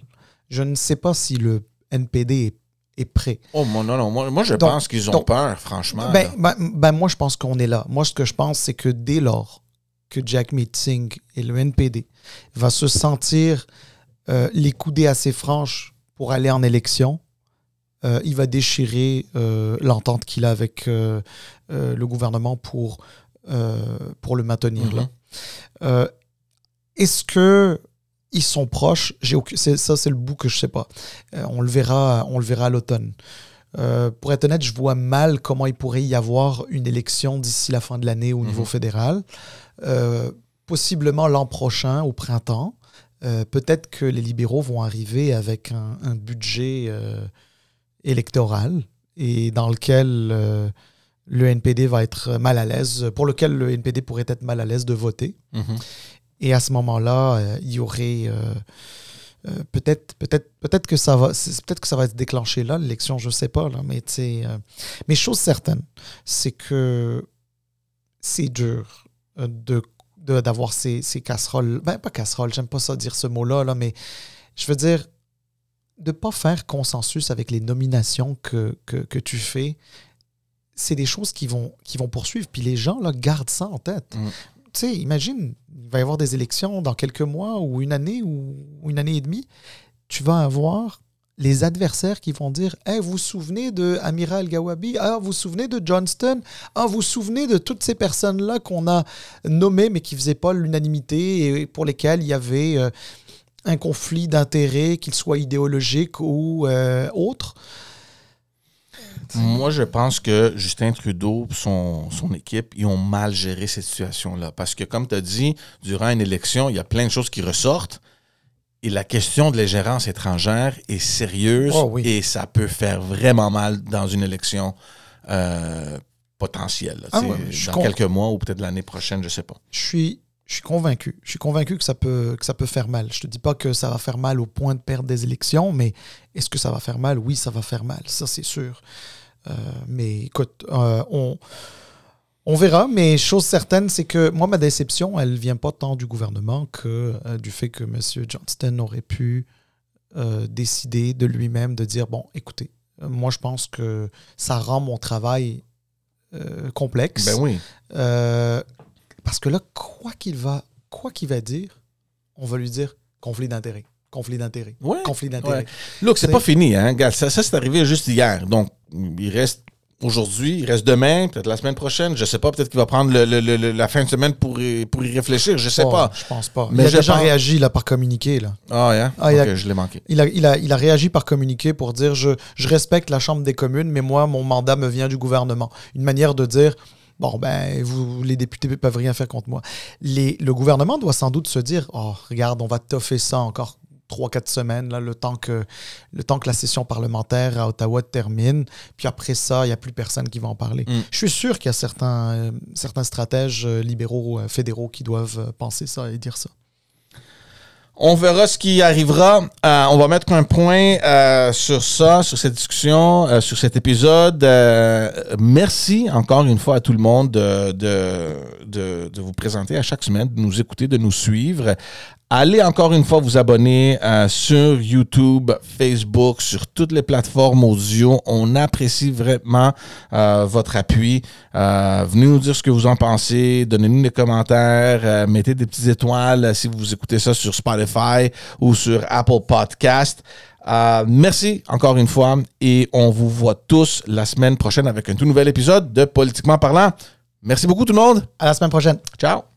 je ne sais pas si le NPD est, est prêt. Oh, moi, non, non. Moi, moi, je Donc- pense qu'ils ont donc- peur, franchement. Ben, ben, ben, moi, je pense qu'on est là. Moi, ce que je pense, c'est que dès lors que Jack Meeting et le NPD va se sentir euh, les coudées assez franches pour aller en élection, euh, il va déchirer euh, l'entente qu'il a avec le gouvernement pour, pour le maintenir là. Mhm. Euh, Est-ce que ils sont proches J'ai aucun- c'est- Ça, c'est le bout que je sais pas. Euh, on le verra, on le verra à l'automne. Euh, pour être honnête, je vois mal comment il pourrait y avoir une élection d'ici la fin de l'année au niveau Mhm. fédéral. Euh, possiblement l'an prochain, au printemps. Peut-être que les libéraux vont arriver avec un, un budget électoral et dans lequel le NPD va être mal à l'aise, pour lequel le NPD pourrait être mal à l'aise de voter. Mhm. Et à ce moment-là, euh, il y aurait euh, euh, peut-être, peut-être, peut-être que ça va, c'est- peut-être que ça va être déclenché là, l'élection, je sais pas là, mais euh, mais chose certaine, c'est que c'est dur de d'avoir ces, ces casseroles, ben pas casseroles, j'aime pas ça dire ce mot-là là, mais je veux dire de pas faire consensus avec les nominations que, que, que tu fais. C'est des choses qui vont, qui vont poursuivre. Puis les gens, là, gardent ça en tête Mm. Tu sais, imagine, il va y avoir des élections dans quelques mois ou une année ou une année et demie. Tu vas avoir les adversaires qui vont dire Hey, vous vous souvenez de Amira El-Gawabi? Ah, vous vous souvenez de Johnston? Ah, vous vous souvenez de toutes ces personnes-là qu'on a nommées mais qui ne faisaient pas l'unanimité et pour lesquelles il y avait euh, un conflit d'intérêts, qu'il soit idéologique ou euh, autre Moi, je pense que Justin Trudeau, son, son équipe, ils ont mal géré cette situation-là. Parce que, comme tu as dit, durant une élection, il y a plein de choses qui ressortent. Et la question de l'ingérence étrangère est sérieuse Oh oui. et ça peut faire vraiment mal dans une élection euh, potentielle. là, Ah ouais, dans quelques mois ou peut-être l'année prochaine, je sais pas. je suis, je suis convaincu. Je suis convaincu que ça, peut, que ça peut faire mal. Je te dis pas que ça va faire mal au point de perdre des élections, mais est-ce que ça va faire mal? Oui, ça va faire mal. Ça, c'est sûr. Euh, mais écoute, euh, on, on verra. Mais chose certaine, c'est que moi, ma déception, elle vient pas tant du gouvernement que euh, du fait que M. Johnston aurait pu décider de lui-même de dire, bon, écoutez, moi, je pense que ça rend mon travail complexe. Ben oui. Parce que là, quoi qu'il va, quoi qu'il va dire, on va lui dire conflit d'intérêt, conflit d'intérêt, Ouais. conflit d'intérêt. Ouais. Look, c'est pas fini, hein. Ça, ça c'est arrivé juste hier. Donc, il reste aujourd'hui, il reste demain, peut-être la semaine prochaine. Je sais pas, peut-être qu'il va prendre le- le- le- le- la fin de semaine pour y, pour y réfléchir. Je sais Oh, pas. Je pense pas. Mais il a déjà pense- réagi là, par communiqué. Là. Ah, yeah? Ah, il a- je l'ai manqué. Il, a, il, a, il a réagi par communiqué pour dire je, je respecte la Chambre des communes, mais moi, mon mandat me vient du gouvernement. Une manière de dire bon, ben, vous, les députés ne peuvent rien faire contre moi. Les, le gouvernement doit sans doute se dire oh, regarde, on va toffer ça encore trois, quatre semaines, là, le, temps que, le temps que la session parlementaire à Ottawa termine. Puis après ça, il n'y a plus personne qui va en parler. Mm. Je suis sûr qu'il y a certains, euh, certains stratèges euh, libéraux, euh, fédéraux qui doivent penser ça et dire ça. On verra ce qui arrivera. Euh, on va mettre un point euh, sur ça, sur cette discussion, euh, sur cet épisode. Merci encore une fois à tout le monde de, de, de, de vous présenter à chaque semaine, de nous écouter, de nous suivre. Allez encore une fois vous abonner euh, sur YouTube, Facebook, sur toutes les plateformes audio. On apprécie vraiment euh, votre appui. Euh, venez nous dire ce que vous en pensez. Donnez-nous des commentaires. mettez des petites étoiles si vous écoutez ça sur Spotify ou sur Apple Podcast. Merci encore une fois et on vous voit tous la semaine prochaine avec un tout nouvel épisode de Politiquement parlant. Merci beaucoup tout le monde. À la semaine prochaine. Ciao.